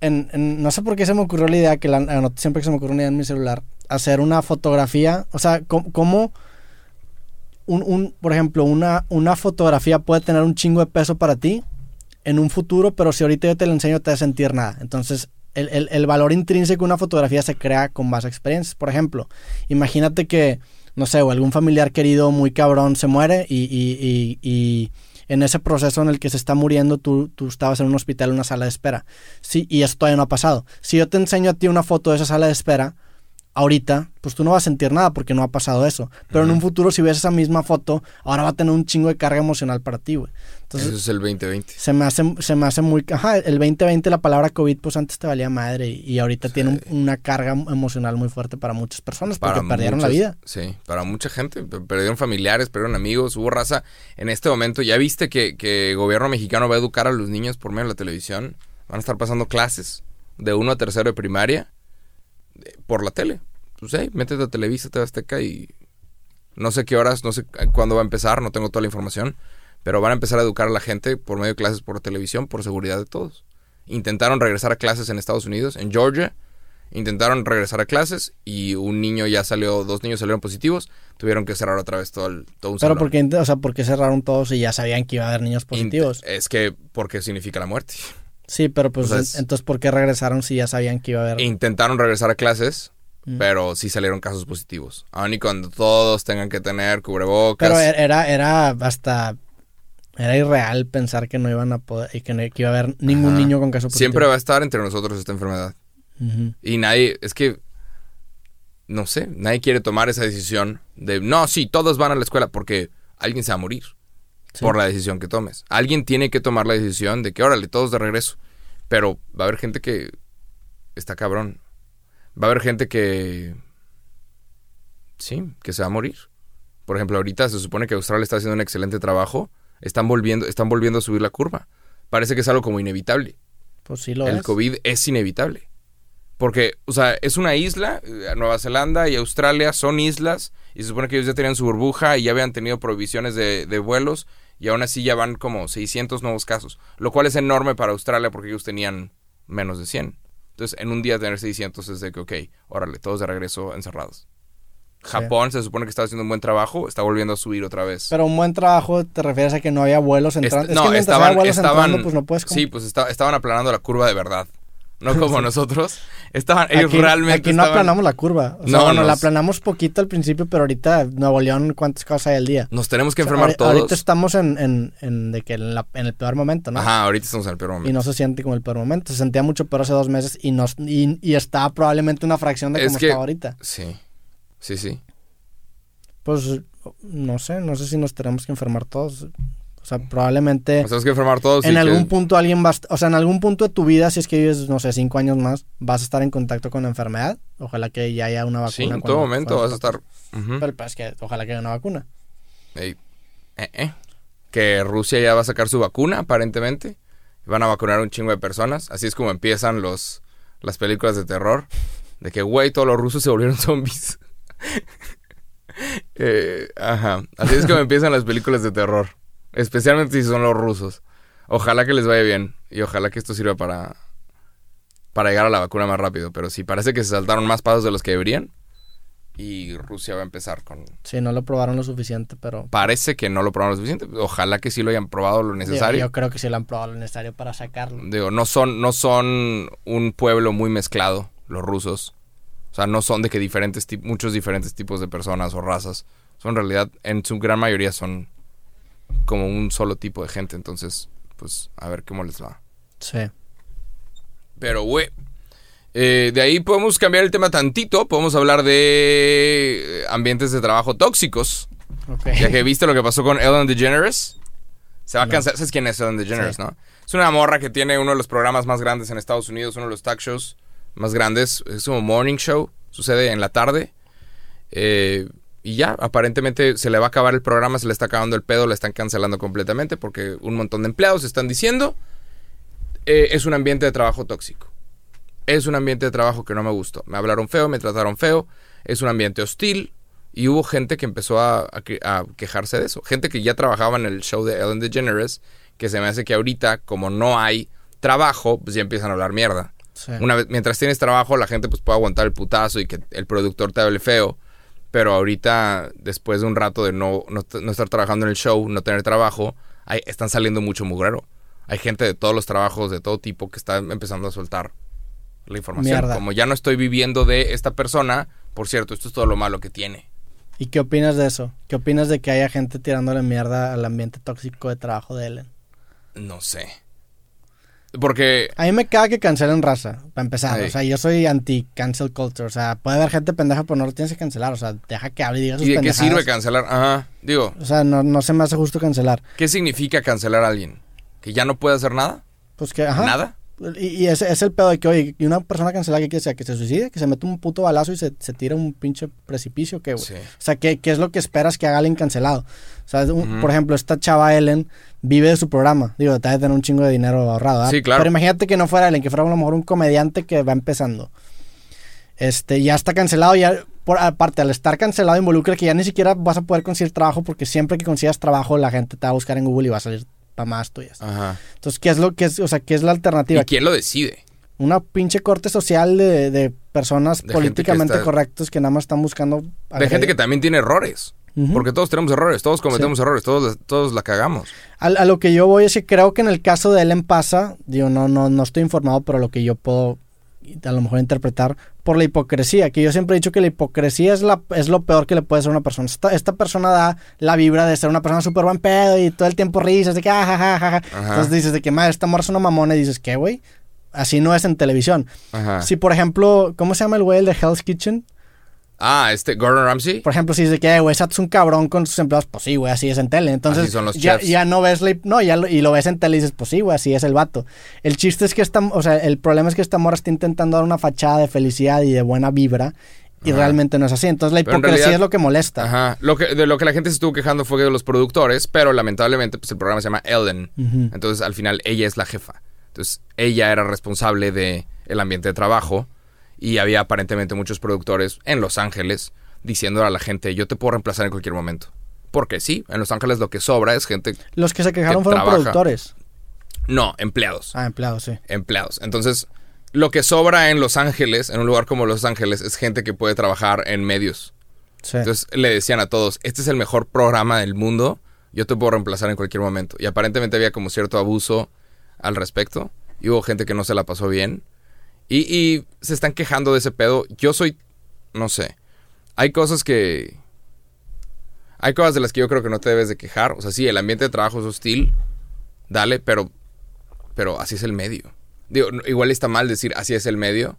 En, en- no sé por qué se me ocurrió la idea, que la anoté siempre que se me ocurre una idea en mi celular, hacer una fotografía. O sea, cómo. cómo un, un, por ejemplo, una, una fotografía puede tener un chingo de peso para ti en un futuro, pero si ahorita yo te la enseño te va a sentir nada. Entonces, el, el- el valor intrínseco de una fotografía se crea con a experiencias. Por ejemplo, imagínate que, no sé, o algún familiar querido muy cabrón se muere y, y- y- y en ese proceso en el que se está muriendo tú, tú estabas en un hospital, en una sala de espera. Sí, y eso todavía no ha pasado. Si yo te enseño a ti una foto de esa sala de espera, ahorita, pues tú no vas a sentir nada porque no ha pasado eso. Pero en un futuro, si ves esa misma foto, ahora va a tener un chingo de carga emocional para ti, güey. Entonces, Eso es el 2020. se me hace, se me hace muy... Ajá, el 2020 la palabra COVID pues antes te valía madre y, y ahorita tiene un- una carga emocional muy fuerte para muchas personas porque perdieron la vida. Sí, para mucha gente. Perdieron familiares, perdieron amigos, hubo raza. En este momento, ¿ya viste que, que el gobierno mexicano va a educar a los niños por medio de la televisión? Van a estar pasando clases de uno a tercero de primaria eh, por la tele. Pues, hey, métete a Televisa, TV Azteca y no sé qué horas, no sé cuándo va a empezar, no tengo toda la información, pero van a empezar a educar a la gente por medio de clases por televisión, por seguridad de todos. Intentaron regresar a clases en Estados Unidos, en Georgia, intentaron regresar a clases y un niño ya salió, dos niños salieron positivos, tuvieron que cerrar otra vez todo, el, todo un Pero salón. porque, o sea, porque cerraron todos y ya sabían que iba a haber niños positivos. Int- Es que porque significa la muerte. Sí, pero pues o sea, es- entonces ¿por qué regresaron si ya sabían que iba a haber? Intentaron regresar a clases, Mm. pero sí salieron casos positivos. Aun y cuando todos tengan que tener cubrebocas. Pero er- era, era hasta... Era irreal pensar que no iban a poder... Y que, no- que iba a haber ningún Ajá. niño con caso positivo. Siempre va a estar entre nosotros esta enfermedad. Y nadie, es que, no sé, nadie quiere tomar esa decisión de, no, sí, todos van a la escuela porque alguien se va a morir Sí. por la decisión que tomes. Alguien tiene que tomar la decisión de que, órale, todos de regreso. Pero va a haber gente que está cabrón. Va a haber gente que, sí, que se va a morir. Por ejemplo, ahorita se supone que Australia está haciendo un excelente trabajo. Están volviendo, están volviendo a subir la curva. Parece que es algo como inevitable Pues sí lo el es. COVID es inevitable. Porque, o sea, es una isla, eh, Nueva Zelanda y Australia son islas, y se supone que ellos ya tenían su burbuja y ya habían tenido prohibiciones de, de vuelos, y aún así ya van como 600 nuevos casos, lo cual es enorme para Australia porque ellos tenían menos de 100. Entonces, en un día tener 600 es de que, ok, órale, todos de regreso encerrados. Sí. Japón se supone que está haciendo un buen trabajo, está volviendo a subir otra vez. Pero un buen trabajo te refieres a que no había vuelos entrando. Est- es no, que estaban, estaban, entrando, pues no puedes... sí, pues esta- estaban aplanando la curva de verdad. No como Sí. nosotros. Estaban, ellos aquí, realmente aquí no estaban- aplanamos la curva. O sea, No, bueno, la nos- aplanamos poquito al principio, pero ahorita Nuevo León, ¿cuántas cosas hay al día? Nos tenemos que O sea, enfermar todos. Ahorita estamos en, en, en de que en, la- en el peor momento, ¿no? Ajá, ahorita estamos en el peor momento. Y no se siente como el peor momento. Se sentía mucho peor hace dos meses y, nos, y, y está probablemente una fracción de Es como que- está ahorita. Sí, sí, sí. Pues no sé, no sé si nos tenemos que enfermar todos. O sea, probablemente Nos tenemos que enfermar todos. en que- algún punto alguien va o sea, en algún punto de tu vida, si es que vives, no sé, cinco años más, vas a estar en contacto con la enfermedad. Ojalá que ya haya una vacuna. Sí, en todo momento vas a estar... Ujú. Pero pues, que ojalá que haya una vacuna. Ey, eh, eh. Que Rusia ya va a sacar su vacuna, aparentemente. Van a vacunar a un chingo de personas. Así es como empiezan los las películas de terror. De que, güey, todos los rusos se volvieron zombies. Eh, ajá. Así es como empiezan las películas de terror. Especialmente si son los rusos. Ojalá que les vaya bien. Y ojalá que esto sirva para, para llegar a la vacuna más rápido. Pero sí, parece que se saltaron más pasos de los que deberían. Y Rusia va a empezar con... Sí, no lo probaron lo suficiente, pero... Parece que no lo probaron lo suficiente. Ojalá que sí lo hayan probado lo necesario. yo creo que sí lo han probado lo necesario para sacarlo. Digo, no son, no son un pueblo muy mezclado, los rusos. O sea, no son de que diferentes muchos diferentes tipos de personas o razas. Son en realidad, en su gran mayoría son como un solo tipo de gente. Entonces, pues, a ver cómo les va. Sí. Pero, güey. eh, de ahí podemos cambiar el tema tantito. Podemos hablar de eh, ambientes de trabajo tóxicos. Ya que viste lo que pasó con Ellen DeGeneres. Se va a No. cansar. ¿Sabes quién es Ellen DeGeneres, Sí. no? Es una morra que tiene uno de los programas más grandes en Estados Unidos, uno de los talk shows más grandes. Es como morning show. Sucede en la tarde. Eh, y ya, aparentemente se le va a acabar el programa, se le está acabando el pedo, le están cancelando completamente porque un montón de empleados están diciendo eh, es un ambiente de trabajo tóxico. Es un ambiente de trabajo que no me gustó. Me hablaron feo, me trataron feo, es un ambiente hostil y hubo gente que empezó a, a quejarse de eso. Gente que ya trabajaba en el show de Ellen DeGeneres, que se me hace que ahorita, como no hay trabajo, pues ya empiezan a hablar mierda. Una vez, mientras tienes trabajo, la gente pues puede aguantar el putazo y que el productor te hable feo. Pero ahorita, después de un rato de no, no, estar trabajando en el show, no tener trabajo, hay, están saliendo mucho mugrero. Hay gente de todos los trabajos, de todo tipo, que está empezando a soltar la información. Como ya no estoy viviendo de esta persona, por cierto, esto es todo lo malo que tiene. ¿Y qué opinas de eso? ¿Qué opinas de que haya gente tirándole mierda al ambiente tóxico de trabajo de Ellen? No sé. Porque. A mí me caga que cancelen raza, para empezar. O sea, yo soy anti-cancel culture. O sea, puede haber gente pendeja, pero no lo tienes que cancelar. O sea, deja que hable y diga sus ¿Y de qué sirve cancelar? Ajá. Digo. O sea, no, no se me hace justo cancelar. ¿Qué significa cancelar a alguien? ¿Que ya no puede hacer nada? Pues que, ajá. ¿Nada? Y, ese es el pedo de que, oye, y una persona cancelada, ¿qué sea? ¿Que se suicide? ¿Que se mete un puto balazo y se, se tira un pinche precipicio? ¿Qué, güey? O sea, ¿qué, ¿qué, es lo que esperas que haga alguien cancelado? O sea, por ejemplo, esta chava Ellen vive de su programa. Digo, te de tener un chingo de dinero ahorrado. Sí, claro. Pero imagínate que no fuera Ellen, que fuera a lo mejor un comediante que va empezando. Este, ya está cancelado, ya, por, aparte, al estar cancelado involucra que ya ni siquiera vas a poder conseguir trabajo porque siempre que consigas trabajo la gente te va a buscar en Google y va a salir para más tuyas. Ajá. Entonces, ¿qué es lo que es, o sea, qué es la alternativa? ¿Y quién lo decide? Una pinche corte social de, personas políticamente correctas que nada más están buscando... De gente que también tiene errores. Porque todos tenemos errores, todos cometemos errores, todos, todos la cagamos. A, lo que yo voy es que creo que en el caso de Ellen pasa, digo, no, no, no estoy informado, pero lo que yo puedo a lo mejor interpretar por la hipocresía, que yo siempre he dicho que la hipocresía es, la, es lo peor que le puede ser a una persona. Esta, esta persona da la vibra de ser una persona súper buen pedo y todo el tiempo risas de que, ah, Entonces dices de que, madre, esta morra es una mamona y dices, ¿qué, güey? Así no es en televisión. Si, por ejemplo, ¿cómo se llama el güey el de Hell's Kitchen? Ah, este, Gordon Ramsay. Por ejemplo, si dice que, güey, es un cabrón con sus empleados, pues sí, güey, así es en tele. Entonces, ya, ya, no ves, la, no, ya lo, y lo ves en tele y dices, pues sí, güey, así es el vato. El chiste es que esta, o sea, el problema es que esta morra está intentando dar una fachada de felicidad y de buena vibra. Y realmente no es así. Entonces la hipocresía es lo que molesta. Ajá. Lo que, de lo que la gente se estuvo quejando fue de los productores, pero lamentablemente pues el programa se llama Ellen. Entonces al final ella es la jefa. Entonces, ella era responsable de el ambiente de trabajo y había aparentemente muchos productores en Los Ángeles diciendo a la gente, yo te puedo reemplazar en cualquier momento. Porque sí, en Los Ángeles lo que sobra es gente... Los que se quejaron fueron productores. No, empleados. Ah, empleados, sí. Empleados. Entonces, lo que sobra en Los Ángeles, en un lugar como Los Ángeles, es gente que puede trabajar en medios. Sí. Entonces le decían a todos, este es el mejor programa del mundo, yo te puedo reemplazar en cualquier momento. Y aparentemente había como cierto abuso al respecto. Y hubo gente que no se la pasó bien. Y, se están quejando de ese pedo. Yo soy, no sé. Hay cosas que... Hay cosas de las que yo creo que no te debes de quejar. O sea, sí, el ambiente de trabajo es hostil. Dale, pero... Pero así es el medio. Digo, igual está mal decir así es el medio.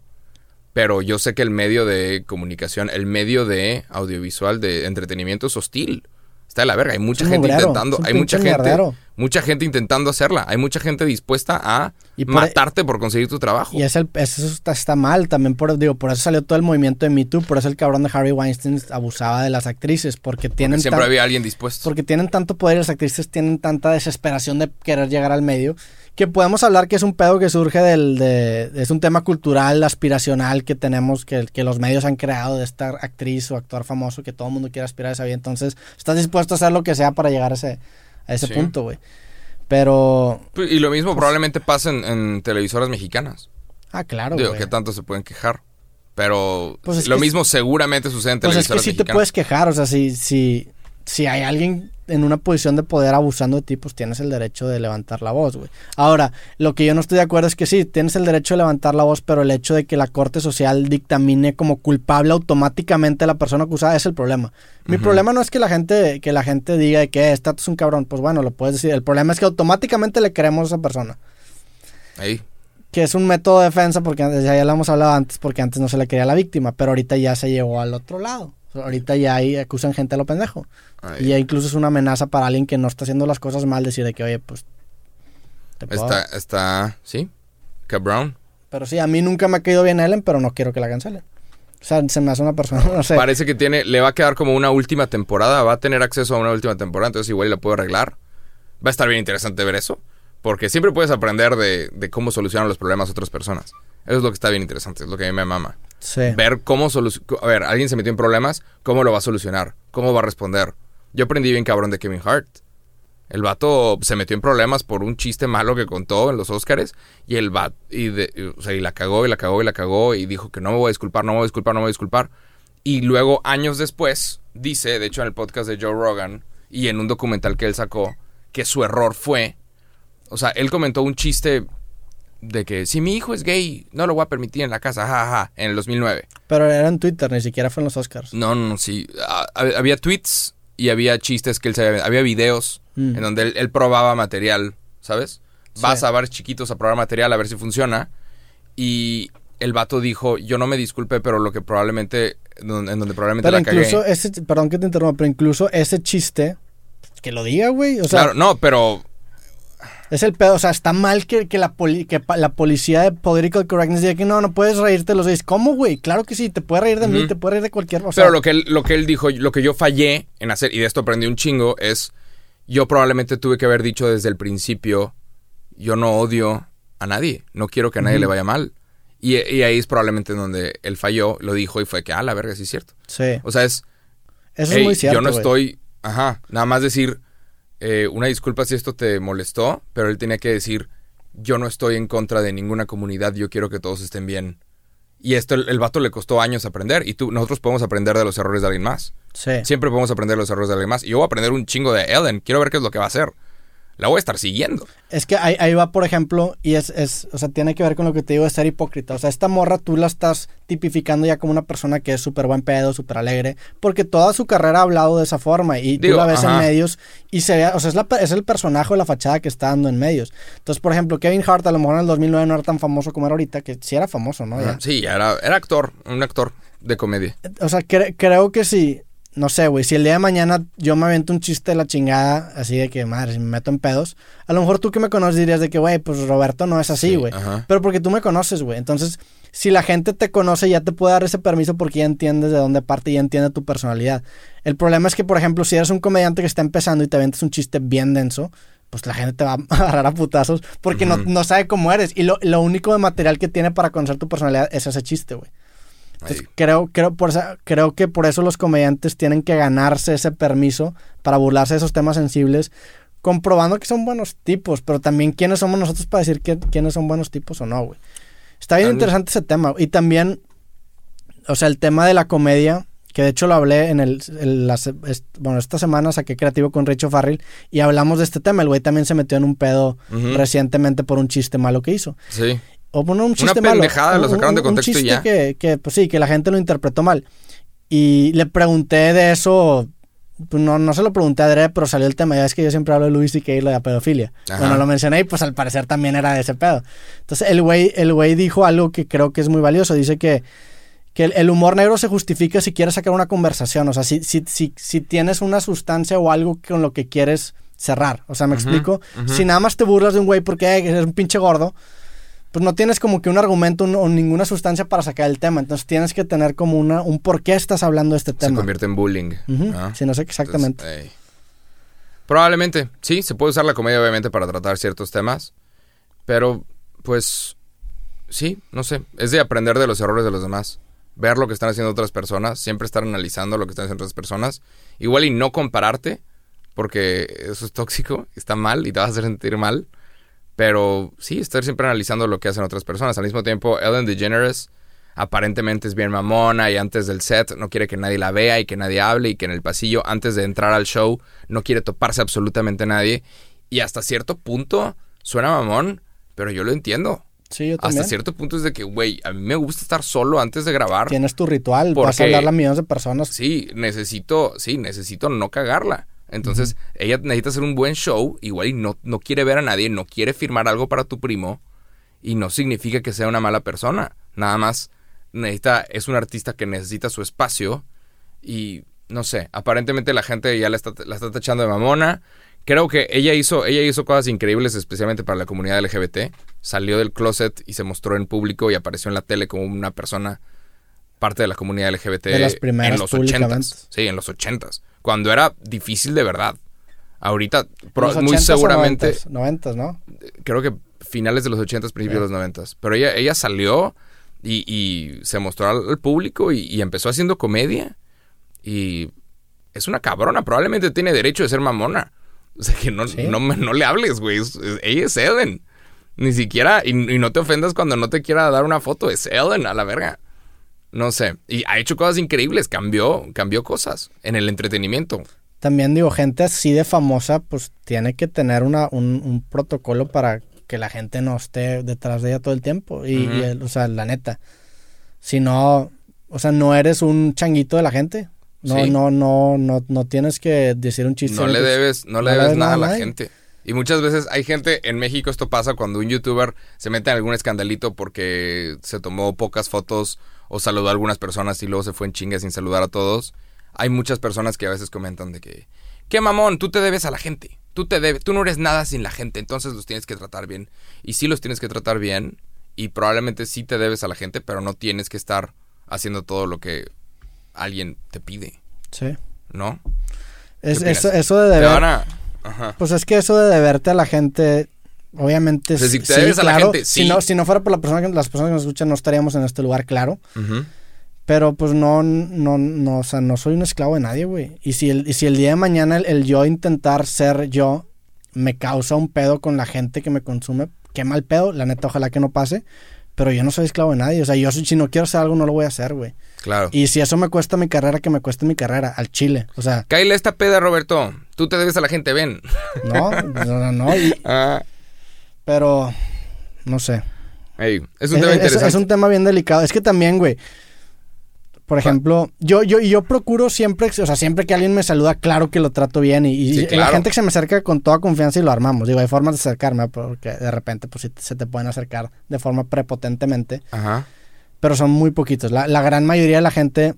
Pero yo sé que el medio de comunicación, el medio de audiovisual, de entretenimiento es hostil está de la verga. Hay mucha gente intentando, hay mucha gente, mucha gente intentando hacerla. Hay mucha gente dispuesta a matarte por conseguir tu trabajo. Y es el, eso está, mal también. Por, digo, por eso salió todo el movimiento de Me Too. Por eso el cabrón de Harry Weinstein abusaba de las actrices. Porque tienen. siempre había alguien dispuesto. Porque tienen tanto poder y las actrices tienen tanta desesperación de querer llegar al medio que podemos hablar que es un pedo que surge del, de, es un tema cultural, aspiracional que tenemos, que, que los medios han creado de esta actriz o actor famoso que todo el mundo quiere aspirar a esa vida. Entonces, estás dispuesto a hacer lo que sea para llegar a ese, a ese punto, güey. Pero... Pues, y lo mismo pues probablemente pasa en, televisoras mexicanas. Ah, claro. Digo, que tanto se pueden quejar. Pero pues lo mismo seguramente sucede en televisoras Pues es que sí te puedes quejar, o sea, si, si, si hay alguien en una posición de poder abusando de ti, pues tienes el derecho de levantar la voz, güey. Ahora, lo que yo no estoy de acuerdo es que sí, tienes el derecho de levantar la voz, pero el hecho de que la Corte Social dictamine como culpable automáticamente a la persona acusada es el problema. Mi problema no es que la gente, que la gente diga que eh, este es un cabrón, pues bueno, lo puedes decir. El problema es que automáticamente le queremos a esa persona. Ahí. Que es un método de defensa, porque ya lo hemos hablado antes, porque antes no se le quería a la víctima, pero ahorita ya se llegó al otro lado. Ahorita ya ahí acusan gente a lo pendejo. Y ya incluso es una amenaza para alguien que no está haciendo las cosas mal decir de que, oye, pues... está, está, sí, cabrón. Pero sí, a mí nunca me ha caído bien Ellen, pero no quiero que la cancelen. O sea, se me hace una persona, no sé. Parece que tiene, le va a quedar como una última temporada, va a tener acceso a una última temporada, entonces igual la puedo arreglar. Va a estar bien interesante ver eso, porque siempre puedes aprender de, de cómo solucionan los problemas otras personas. Eso es lo que está bien interesante, es lo que a mí me mama. Sí. Ver cómo solucionar. A ver, alguien se metió en problemas, ¿cómo lo va a solucionar? ¿Cómo va a responder? Yo aprendí bien cabrón de Kevin Hart. El vato se metió en problemas por un chiste malo que contó en los Oscars y el vato, y, de- o sea, y la cagó y la cagó y la cagó y dijo que no me voy a disculpar, no me voy a disculpar, no me voy a disculpar. Y luego, años después, dice, de hecho en el podcast de Joe Rogan y en un documental que él sacó, que su error fue, o sea, él comentó un chiste de que si mi hijo es gay, no lo voy a permitir en la casa, jaja, en el 2009. Pero era en Twitter, ni siquiera fue en los Oscars. No, no, no, sí. Ah, hab- había tweets y había chistes que él se había, había videos Mm. en donde él, él probaba material, ¿sabes? Sí. Vas a bares chiquitos a probar material a ver si funciona. Y el vato dijo, yo no me disculpe, pero lo que probablemente, en donde probablemente Pero la cagué. incluso ese, perdón que te interrumpa, pero incluso ese chiste, que lo diga, güey. O sea, claro, no, pero es el pedo. O sea, está mal que, que la, poli- que pa- la policía de Political Correctness diga que no, no puedes reírte de los gays. ¿Cómo, güey? Claro que sí, te puedes reír de mí, te puedes reír de cualquier o sea, Pero lo que, él, lo que él dijo, lo que yo fallé en hacer, y de esto aprendí un chingo, es yo probablemente tuve que haber dicho desde el principio, yo no odio a nadie, no quiero que a nadie le vaya mal. Y, y ahí es probablemente donde él falló, lo dijo y fue que, ah, la verga, sí es cierto. Sí, O sea, es, eso "Hey, es muy cierto. yo no estoy, ajá, nada más decir, eh, una disculpa si esto te molestó, pero él tenía que decir, yo no estoy en contra de ninguna comunidad, yo quiero que todos estén bien. Y esto el, el vato le costó años aprender y tú, nosotros podemos aprender de los errores de alguien más. Sí. Siempre podemos aprender los errores de alguien más. Y yo voy a aprender un chingo de Ellen. Quiero ver qué es lo que va a hacer. La voy a estar siguiendo. Es que ahí, ahí va, por ejemplo, y es, es, o sea, tiene que ver con lo que te digo de ser hipócrita. O sea, esta morra tú la estás tipificando ya como una persona que es súper buen pedo, súper alegre, porque toda su carrera ha hablado de esa forma y Digo, tú la ves ajá. en medios y se ve, o sea, es, la- es el personaje o la fachada que está dando en medios. Entonces, por ejemplo, Kevin Hart a lo mejor en el 2009 no era tan famoso como era ahorita, que sí era famoso, ¿no? Ya. Sí, era, era actor. Un actor de comedia. O sea, cre- creo que si, no sé, güey, si el día de mañana yo me avento un chiste de la chingada, así de que, madre, si me meto en pedos, a lo mejor tú que me conoces dirías de que, güey, pues Roberto no es así, Sí, güey. Pero porque tú me conoces, güey. Entonces, si la gente te conoce, ya te puede dar ese permiso porque ya entiendes de dónde parte y ya entiende tu personalidad. El problema es que, por ejemplo, si eres un comediante que está empezando y te aventas un chiste bien denso, pues la gente te va a agarrar a putazos porque no, no sabe cómo eres. Y lo, lo único de material que tiene para conocer tu personalidad es ese chiste, güey. Entonces, creo, creo, por creo que por eso los comediantes tienen que ganarse ese permiso para burlarse de esos temas sensibles, comprobando que son buenos tipos, pero también quiénes somos nosotros para decir que, quiénes son buenos tipos o no, güey. Está bien interesante ese tema. Y también, o sea, el tema de la comedia, que de hecho lo hablé en el, la bueno, esta semana saqué creativo con Richo Farrell y hablamos de este tema. El güey también se metió en un pedo recientemente por un chiste malo que hizo. Sí. O bueno, un chiste malo. pendejada, lo Un- sacaron de un- un contexto y chiste ya. Que, que, pues sí, que la gente lo interpretó mal. Y le pregunté de eso, pues no, no se lo pregunté a Dre, pero salió el tema. Ya es que yo siempre hablo de Luis y que y lo de la pedofilia. Ajá. Bueno, lo mencioné y pues al parecer también era de ese pedo. Entonces el güey, el güey dijo algo que creo que es muy valioso. Dice que, que el, el humor negro se justifica si quieres sacar una conversación. O sea, si, si, si, si tienes una sustancia o algo con lo que quieres cerrar. O sea, ¿me Ujú, explico? ujú. Si nada más te burlas de un güey porque "Ay, eres un pinche gordo, pues no tienes como que un argumento un- o ninguna sustancia para sacar el tema. Entonces tienes que tener como una, un por qué estás hablando de este Se tema. convierte en bullying. Ujú, ¿no? Sí, no sé exactamente. Entonces. Probablemente, sí, se puede usar la comedia obviamente para tratar ciertos temas, pero pues sí, no sé, es de aprender de los errores de los demás, ver lo que están haciendo otras personas, siempre estar analizando lo que están haciendo otras personas, igual y no compararte, porque eso es tóxico, está mal y te vas a hacer sentir mal, pero sí, estar siempre analizando lo que hacen otras personas. Al mismo tiempo, Ellen DeGeneres aparentemente es bien mamona y antes del set no quiere que nadie la vea y que nadie hable y que en el pasillo antes de entrar al show no quiere toparse absolutamente nadie y hasta cierto punto suena mamón, pero yo lo entiendo. Sí, yo también. Hasta cierto punto es de que, güey, a mí me gusta estar solo antes de grabar. Tienes tu ritual, vas a hablarle a millones de personas. Sí, necesito, sí, necesito no cagarla. Entonces, ella necesita hacer un buen show, igual y no, no quiere ver a nadie, no quiere firmar algo para tu primo, y no significa que sea una mala persona. Nada más necesita, es un artista que necesita su espacio, y no sé, aparentemente la gente ya la está, la está tachando de mamona. Creo que ella hizo, ella hizo cosas increíbles, especialmente para la comunidad LGBT. Salió del closet y se mostró en público y apareció en la tele como una persona parte de la comunidad LGBT De las primeras en los ochentas. Sí, en los ochentas. Cuando era difícil de verdad. Ahorita, pro- Los muy 80s o seguramente, 90s, 90s, ¿no? creo que finales de los ochentas, principios de los noventas. Pero ella, ella salió y, y se mostró al, al público y, y empezó haciendo comedia. Y es una cabrona. Probablemente tiene derecho de ser mamona. O sea, que no, Sí. no, no le hables, güey. Ella es Ellen. Ni siquiera, y, y no te ofendas cuando no te quiera dar una foto. Es Ellen, a la verga. No sé. Y ha hecho cosas increíbles. Cambió, cambió cosas en el entretenimiento. También digo, gente así de famosa, pues tiene que tener una, un, un protocolo para que la gente no esté detrás de ella todo el tiempo. Y, el- o sea, la neta. Si no, o sea, no eres un changuito de la gente. No, Sí. no, no, no, no tienes que decir un chiste. No le debes, no le debes debes nada a nada a la nadie. gente. Y muchas veces hay gente, en México esto pasa cuando un youtuber se mete en algún escandalito porque se tomó pocas fotos o saludó a algunas personas y luego se fue en chinga sin saludar a todos. Hay muchas personas que a veces comentan de que, qué mamón, tú te debes a la gente. Tú te debes, tú no eres nada sin la gente, entonces los tienes que tratar bien. Y sí los tienes que tratar bien y probablemente sí te debes a la gente, pero no tienes que estar haciendo todo lo que alguien te pide, Sí. ¿no? Es, eso, eso de deber. Ajá. Pues es que eso de deberte a la gente, obviamente. O sea, si sí, te debes a la claro. Si no, si no fuera por la persona que, las personas que nos escuchan, no estaríamos en este lugar, claro. Pero pues no, no, no, o sea, no soy un esclavo de nadie, güey. Y si el, y si el día de mañana el, el yo intentar ser yo me causa un pedo con la gente que me consume, qué mal pedo, la neta, ojalá que no pase. Pero yo no soy esclavo de nadie. O sea, yo si no quiero hacer algo, no lo voy a hacer, güey. Claro. Y si eso me cuesta mi carrera, que me cueste mi carrera, al chile. O sea, Cáile esta peda, Roberto. Tú te debes a la gente, ven. no, no, no, y- Ah, pero, no sé. ey, es un Es, tema es- interesante. es un tema bien delicado. Es que también, güey. Por ejemplo, yo, yo, yo procuro siempre, o sea, siempre que alguien me saluda, claro que lo trato bien. Y, y Sí, la gente que se me acerca con toda confianza y lo armamos. Digo, hay formas de acercarme, porque de repente, pues sí, se te pueden acercar de forma prepotentemente. Ajá. Pero son muy poquitos. La, la gran mayoría de la gente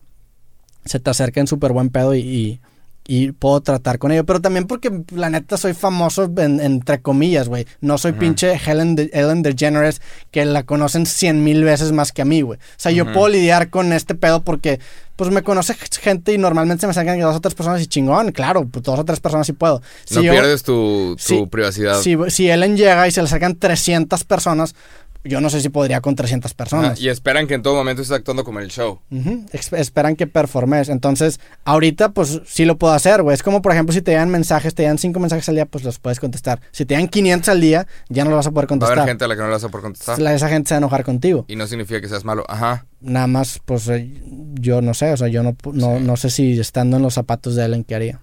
se te acerca en súper buen pedo y, y, y puedo tratar con ello. Pero también porque, la neta, soy famoso en- entre comillas, güey. No soy pinche Helen, de, Ellen DeGeneres que la conocen cien mil veces más que a mí, güey. O sea, yo puedo lidiar con este pedo porque, pues, me conoce gente y normalmente se me acercan dos o tres personas y chingón. Claro, pues, dos o tres personas sí puedo. Si no yo- pierdes tu, privacidad. si, si Ellen llega y se le acercan 300 personas, yo no sé si podría con 300 Ajá, personas. Y esperan que en todo momento estés actuando como en el show. Esperan que performes. Entonces, ahorita, pues sí lo puedo hacer, güey. Es como, por ejemplo, si te llegan mensajes, te llegan 5 mensajes al día, pues los puedes contestar. Si te llegan 500 al día, ya no lo vas a poder Va a contestar. haber gente a la que no le vas a por contestar. La- esa gente se va a enojar contigo. Y no significa que seas malo. Ajá. Nada más, pues eh, yo no sé, o sea, yo no, pu- no, Sí. no sé si estando en los zapatos de Ellen, ¿qué haría?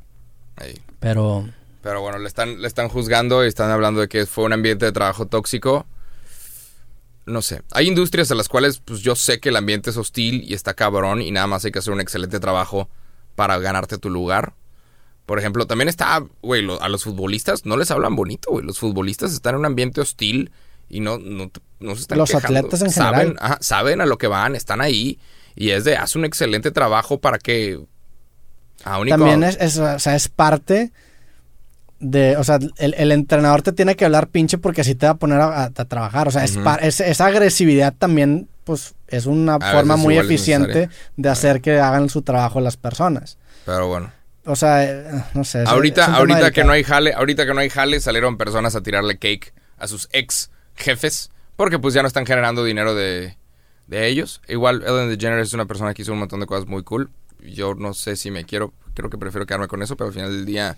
Ahí. Pero, Pero bueno, le están, le están juzgando y están hablando de que fue un ambiente de trabajo tóxico. No sé. Hay industrias a las cuales pues yo sé que el ambiente es hostil y está cabrón y nada más hay que hacer un excelente trabajo para ganarte tu lugar. Por ejemplo, también está, güey, lo- a los futbolistas no les hablan bonito, güey. Los futbolistas están en un ambiente hostil y no, no, no se están Los quejando. atletas en saben, general. ajá, saben a lo que van, están ahí y es de, haz un excelente trabajo para que... A único, también es, es, o sea, es parte de, o sea, el, el entrenador te tiene que hablar pinche porque así te va a poner a, a- a trabajar. O sea, es es- esa agresividad también, pues, es una A forma muy eficiente de hacer que hagan su trabajo las personas. Pero bueno. O sea, eh, no sé. ahorita, ahorita que no hay jale, ahorita que no hay jale, salieron personas a tirarle cake a sus ex jefes. Porque pues ya no están generando dinero de, de ellos. Igual Ellen DeGeneres es una persona que hizo un montón de cosas muy cool. Yo no sé si me quiero, creo que prefiero quedarme con eso, pero al final del día,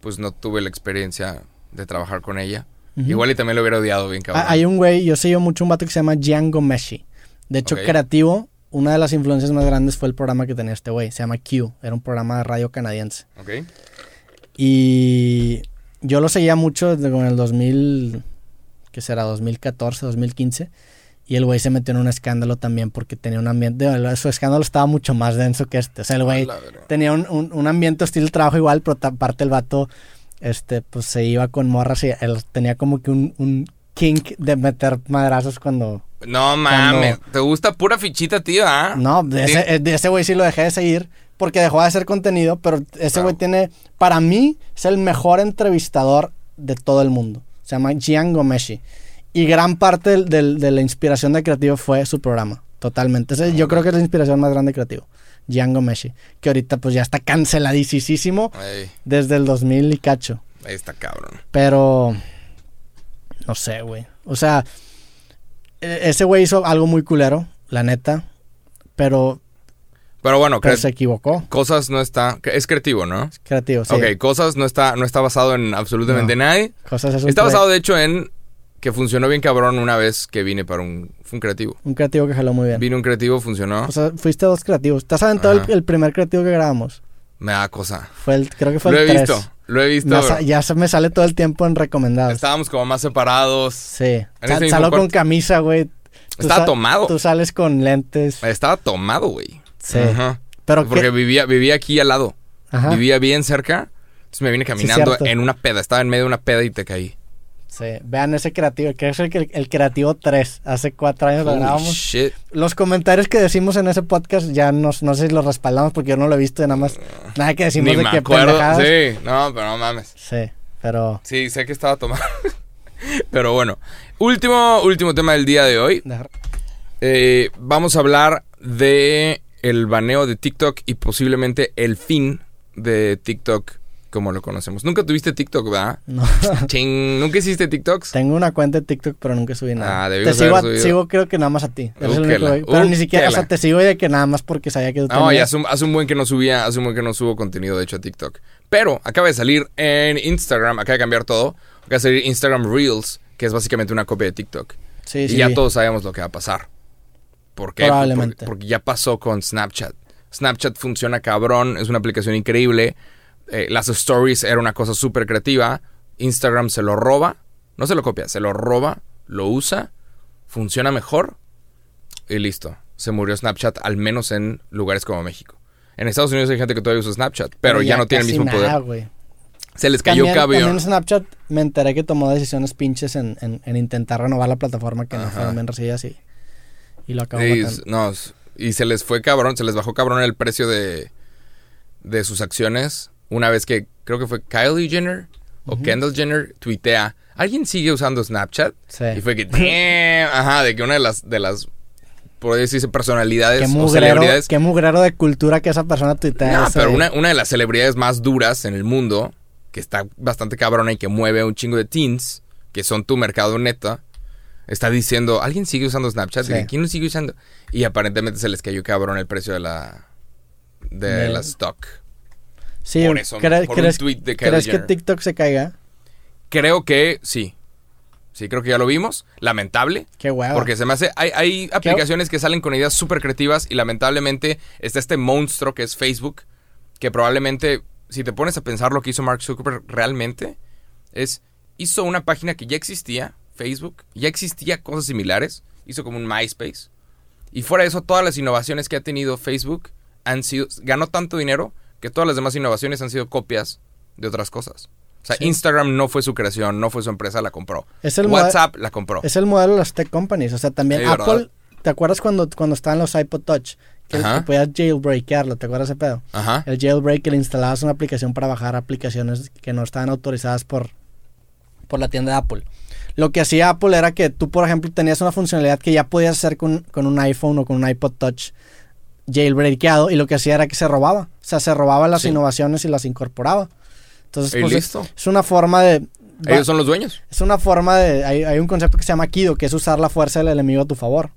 pues no tuve la experiencia de trabajar con ella. Igual y también lo hubiera odiado bien cabrón. Ah, Hay un güey, yo sé yo mucho un vato que se llama Django Meshi. De hecho, creativo, una de las influencias más grandes fue el programa que tenía este güey. Se llama Q. Era un programa de radio canadiense. ¿Ok? Y yo lo seguía mucho desde como en el 2000, ¿qué será? 2014, 2015. Y el güey se metió en un escándalo también porque tenía un ambiente, su escándalo estaba mucho más denso que este. O sea, el güey tenía un, un- un ambiente hostil de trabajo igual, pero aparte el vato, este, pues se iba con morras y él tenía como que un, un kink de meter madrazos cuando... No mames, te gusta pura fichita, tío, ¿ah? No, de ese, de ese güey sí lo dejé de seguir porque dejó de hacer contenido, pero ese güey tiene, para mí, es el mejor entrevistador de todo el mundo. Se llama Gian Gomeshi. Y gran parte del- del- de la inspiración de creativo fue su programa. totalmente. Ese yo creo que es la inspiración más grande creativo. Django Meshi, que ahorita pues ya está canceladísimo desde el 2000 y cacho. ahí está cabrón. Pero no sé, güey. O sea, e- ese güey hizo algo muy culero, la neta, pero, Pero bueno, pero se equivocó. cosas no está... Es creativo, ¿no? Creativo, sí. Ok, cosas no está, no está basado en absolutamente No. nadie. Cosas es un, Está basado, de hecho, en que funcionó bien cabrón una vez que vine para un... Fue un creativo. un creativo que jaló muy bien. Vino un creativo, funcionó. O sea, fuiste dos creativos. ¿Te has aventado el, primer creativo que grabamos? Me da cosa. Fue el, creo que fue Lo el he 3. visto, lo he visto. Sa- ya se me sale todo el tiempo en recomendados. Estábamos como más separados. Sí. Sa- ese mismo salgo con camisa, güey. Estaba tomado. Tú sales con lentes. Estaba tomado, güey. Sí. Ajá. Pero Porque que... vivía, vivía aquí al lado. Ajá. Vivía bien cerca. Entonces me vine caminando cierto. en una peda. Estaba en medio de una peda y te caí. Sí. Vean ese creativo. Que es el, el- creativo 3. Hace cuatro años lo Holy grabamos. shit. Los comentarios que decimos en ese podcast ya no, no sé si los respaldamos porque yo no lo he visto y nada más. Nada que decimos Ni de me que acuerdo. pendejadas. Sí, no, pero no mames. Sí, pero. Sí, sé que estaba tomado. pero bueno. Último, último tema del día de hoy. Eh, vamos a hablar de el baneo de TikTok y posiblemente el fin de TikTok como lo conocemos. Nunca tuviste TikTok, ¿verdad? No. Ching, ¿nunca hiciste TikToks? Tengo una cuenta de TikTok, pero nunca subí nada. Ah, te sigo, haber sigo creo que nada más a ti. Eres el único Úquela, güey. Pero ni siquiera, o sea, te sigo de que nada más porque sabía que tú No, tenías. ya hace un, hace un buen que no subía, hace un buen que no subo contenido de hecho a TikTok. Pero acaba de salir en Instagram, acaba de cambiar todo. Acaba de salir Instagram Reels, que es básicamente una copia de TikTok. Sí, y sí. ya vi. todos sabemos lo que va a pasar. ¿Por qué? Probablemente. Porque, porque ya pasó con Snapchat. Snapchat funciona cabrón, es una aplicación increíble. Eh, las stories era una cosa súper creativa. Instagram se lo roba, no se lo copia, se lo roba, lo usa, funciona mejor y listo. Se murió Snapchat, al menos en lugares como México. En Estados Unidos hay gente que todavía usa Snapchat, pero, ya, no tiene el mismo nada, poder. Se les cayó También, cabello. también Snapchat me enteré que tomó decisiones pinches en, en- en intentar renovar la plataforma que no fueron bien recibidas y, y lo acabó Y, matando. no, y se les fue cabrón, se les bajó cabrón el precio de, de sus acciones. Una vez que creo que fue Kylie Jenner o Kendall Jenner tuitea, ¿alguien sigue usando Snapchat? Sí. Y fue que, ajá, de que una de las, de las, por decirse, personalidades Qué o mugrero, celebridades. qué mugrero de cultura que esa persona tuitea. No, pero una, una de las celebridades más duras en el mundo, que está bastante cabrona y que mueve a un chingo de teens, que son tu mercado neta, está diciendo, ¿alguien sigue usando Snapchat? Sí. ¿Quién lo sigue usando? Y aparentemente se les cayó cabrón el precio de la de De- la stock. Sí, por eso, ¿cre- por un ¿crees, tweet de Kylie ¿crees que. TikTok se caiga? Creo que sí. Sí, creo que ya lo vimos. Lamentable. Qué hueva. Porque se me hace. Hay, hay aplicaciones que salen con ideas súper creativas y lamentablemente está este monstruo que es Facebook. Que probablemente, si te pones a pensar lo que hizo Mark Zuckerberg realmente, es. Hizo una página que ya existía, Facebook, ya existía cosas similares. Hizo como un MySpace. Y fuera de eso, todas las innovaciones que ha tenido Facebook han sido. Ganó tanto dinero que todas las demás innovaciones han sido copias de otras cosas. O sea, Sí. Instagram no fue su creación, no fue su empresa, la compró. Es el WhatsApp la compró. Es el modelo de las tech companies. O sea, también Sí, Apple. ¿verdad? ¿Te acuerdas cuando, cuando estaban los iPod Touch? Que podías jailbreakearlo. ¿Te acuerdas ese pedo? Ajá. El jailbreak que le instalabas una aplicación para bajar aplicaciones que no estaban autorizadas por, por la tienda de Apple. Lo que hacía Apple era que tú, por ejemplo, tenías una funcionalidad que ya podías hacer con, con un iPhone o con un iPod Touch jailbreakeado y lo que hacía era que se robaba. O sea, se robaba las Sí. innovaciones y las incorporaba. Entonces, pues, es, listo. es una forma de... va- Ellos son los dueños. Es una forma de... Hay, hay un concepto que se llama Akido, que es usar la fuerza del enemigo a tu favor.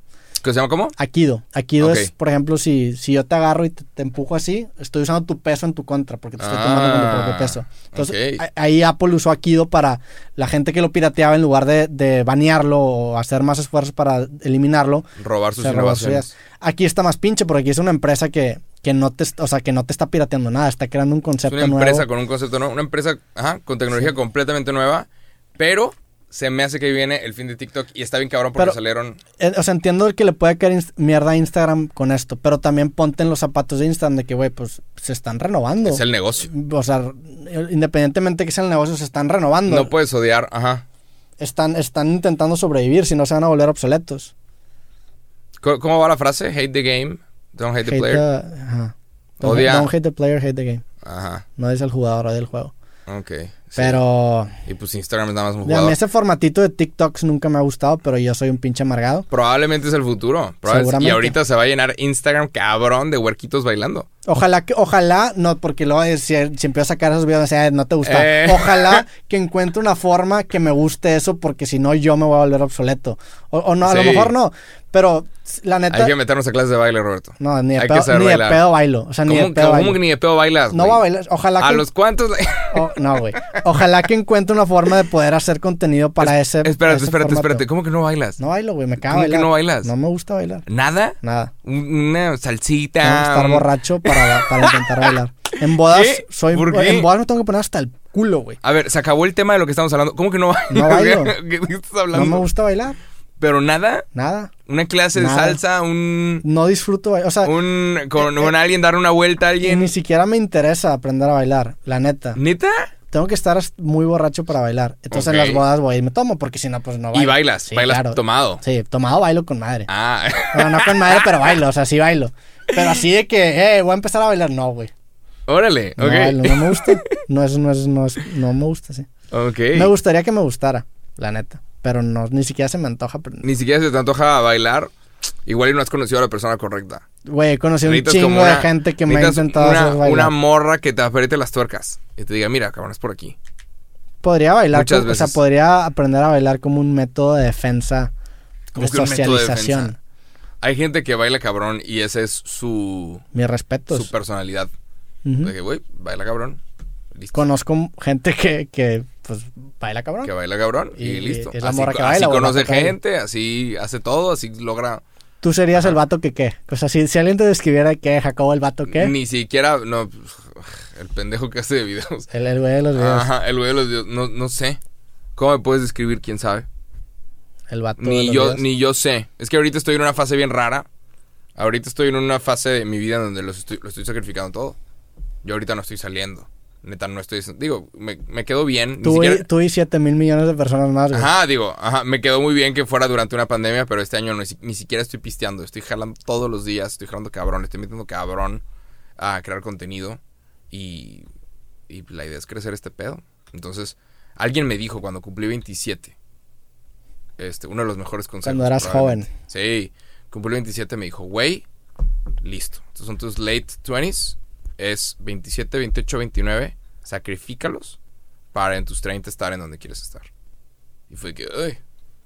¿Qué se llama cómo? Akido. Akido Ok. es, por ejemplo, si, si yo te agarro y te, te empujo así, estoy usando tu peso en tu contra, porque te estoy tomando con tu Ah, propio peso. Entonces, a- ahí Apple usó Akido para la gente que lo pirateaba, en lugar de, de banearlo o hacer más esfuerzos para eliminarlo, Robar sus innovaciones. Aquí está más pinche, porque aquí es una empresa que, que no te, o sea, que no te está pirateando nada, está creando un Es concepto una nuevo. empresa con un concepto nuevo, una empresa ajá, con tecnología completamente nueva, pero se me hace que viene el fin de TikTok y está bien cabrón porque Pero- salieron... Eh, o sea, entiendo que le puede caer mierda a Instagram con esto, pero también ponte en los zapatos de Instagram de que, güey, pues se están renovando. Es el negocio. O sea, independientemente que sea el negocio, se están renovando. No puedes odiar, ajá. están, están intentando sobrevivir, si no se van a volver obsoletos. ¿Cómo- ¿Cómo va la frase? Hate the game, don't hate the Hate player. the- ajá. Don't, Odia- don't hate the player, hate the game. Ajá, No es el jugador, es el juego. Ok. Sí. Pero Y pues Instagram es nada más un a mí jugador. ese formatito de TikToks nunca me ha gustado, pero yo soy un pinche amargado. Probablemente es el futuro. Probable- Seguramente. Y ahorita se va a llenar Instagram cabrón de huerquitos bailando. Ojalá que, ojalá, no, porque luego si, si empiezo a sacar esos videos, no te gusta. Eh. Ojalá que encuentre una forma que me guste eso, porque si no, yo me voy a volver obsoleto. O, o no, a lo mejor no. Pero la neta, Hay que meternos a clases de baile, Roberto. no, ni de, pedo, ni de pedo bailo. O sea, ni de ¿Cómo, pedo cómo que ni de pedo bailas? No va a bailar. Ojalá ¿A que. los cuantos? o- no, güey. Ojalá que encuentre una forma de poder hacer contenido para ese. espérate, ese espérate, formato. espérate. ¿Cómo que no bailas? No bailo, güey. Me cago ¿Cómo que no bailas? No me gusta bailar. ¿Nada? Nada. Un- Una salsita. Estar un- borracho para, para intentar bailar. En bodas, ¿Qué? soy. ¿Por qué? En bodas me tengo que poner hasta el culo, güey. A ver, se acabó el tema de lo que estamos hablando. ¿Cómo que no bailas? No bailo. ¿Qué qué estás hablando? No me gusta bailar. Pero nada. Nada. Una clase de Nada. salsa, un. No disfruto bailar. O sea, un con, Eh, con alguien dar una vuelta a alguien. ni siquiera me interesa aprender a bailar, la neta. ¿Neta? Tengo que estar muy borracho para bailar. Entonces Ok. en las bodas voy y me tomo, porque si no, pues no bailo. Y bailas. Sí, bailas claro. tomado. Sí, tomado bailo con madre. Ah. Bueno, no con madre, pero bailo, o sea, sí bailo. Pero así de que, eh, voy a empezar a bailar, no, güey. Órale. No, ok. no me gusta. No es, no es, no es, no me gusta, sí. Ok. Me gustaría que me gustara, la neta. Pero no, ni siquiera se me antoja. pero- Ni siquiera se te antoja bailar. Igual y no has conocido a la persona correcta. Güey, he conocido un chingo de gente que me ha intentado una, hacer bailar. una morra que te apriete las tuercas. Y te diga, mira, cabrón, es por aquí. Podría bailar, Muchas como- o sea, veces. podría aprender a bailar como un método de defensa, Como de socialización. defensa. Hay gente que baila cabrón y ese es su, Mis respetos. su personalidad. Ujú. De que, güey, baila cabrón. Listo. Conozco gente que, que, pues, baila cabrón. Que baila cabrón y, Y listo. es la así morra que así baila o el conoce que baila. gente, así hace todo, así logra. Tú serías Ajá. el vato que qué. O sea, si, si alguien te describiera que Jacobo el vato qué, Ni siquiera, no, el pendejo que hace videos. el, el güey de los videos. Ajá, el güey de los videos. No, no sé. ¿Cómo me puedes describir? ¿Quién sabe? El vato Ni yo, ni yo sé. Es que ahorita estoy en una fase bien rara. Ahorita estoy en una fase de mi vida en donde estoy, lo estoy sacrificando todo. Yo ahorita no estoy saliendo. Neta, no estoy... Digo, me, me quedó bien. Tú, siquiera- y, tú y 7 mil millones de personas más, güey. Ajá, digo, ajá, me quedó muy bien que fuera durante una pandemia, pero este año no, ni siquiera estoy pisteando. Estoy jalando todos los días, estoy jalando cabrón, estoy metiendo cabrón a crear contenido. Y, y la idea es crecer este pedo. Entonces, alguien me dijo cuando cumplí 27, este, uno de los mejores consejos. Cuando eras probablemente. Sí, cumplí 27, me dijo, güey, listo. Estos son tus late 20s, es 27, 28, 29, sacrifícalos para en tus 30 estar en donde quieres estar. Y fue que, ay,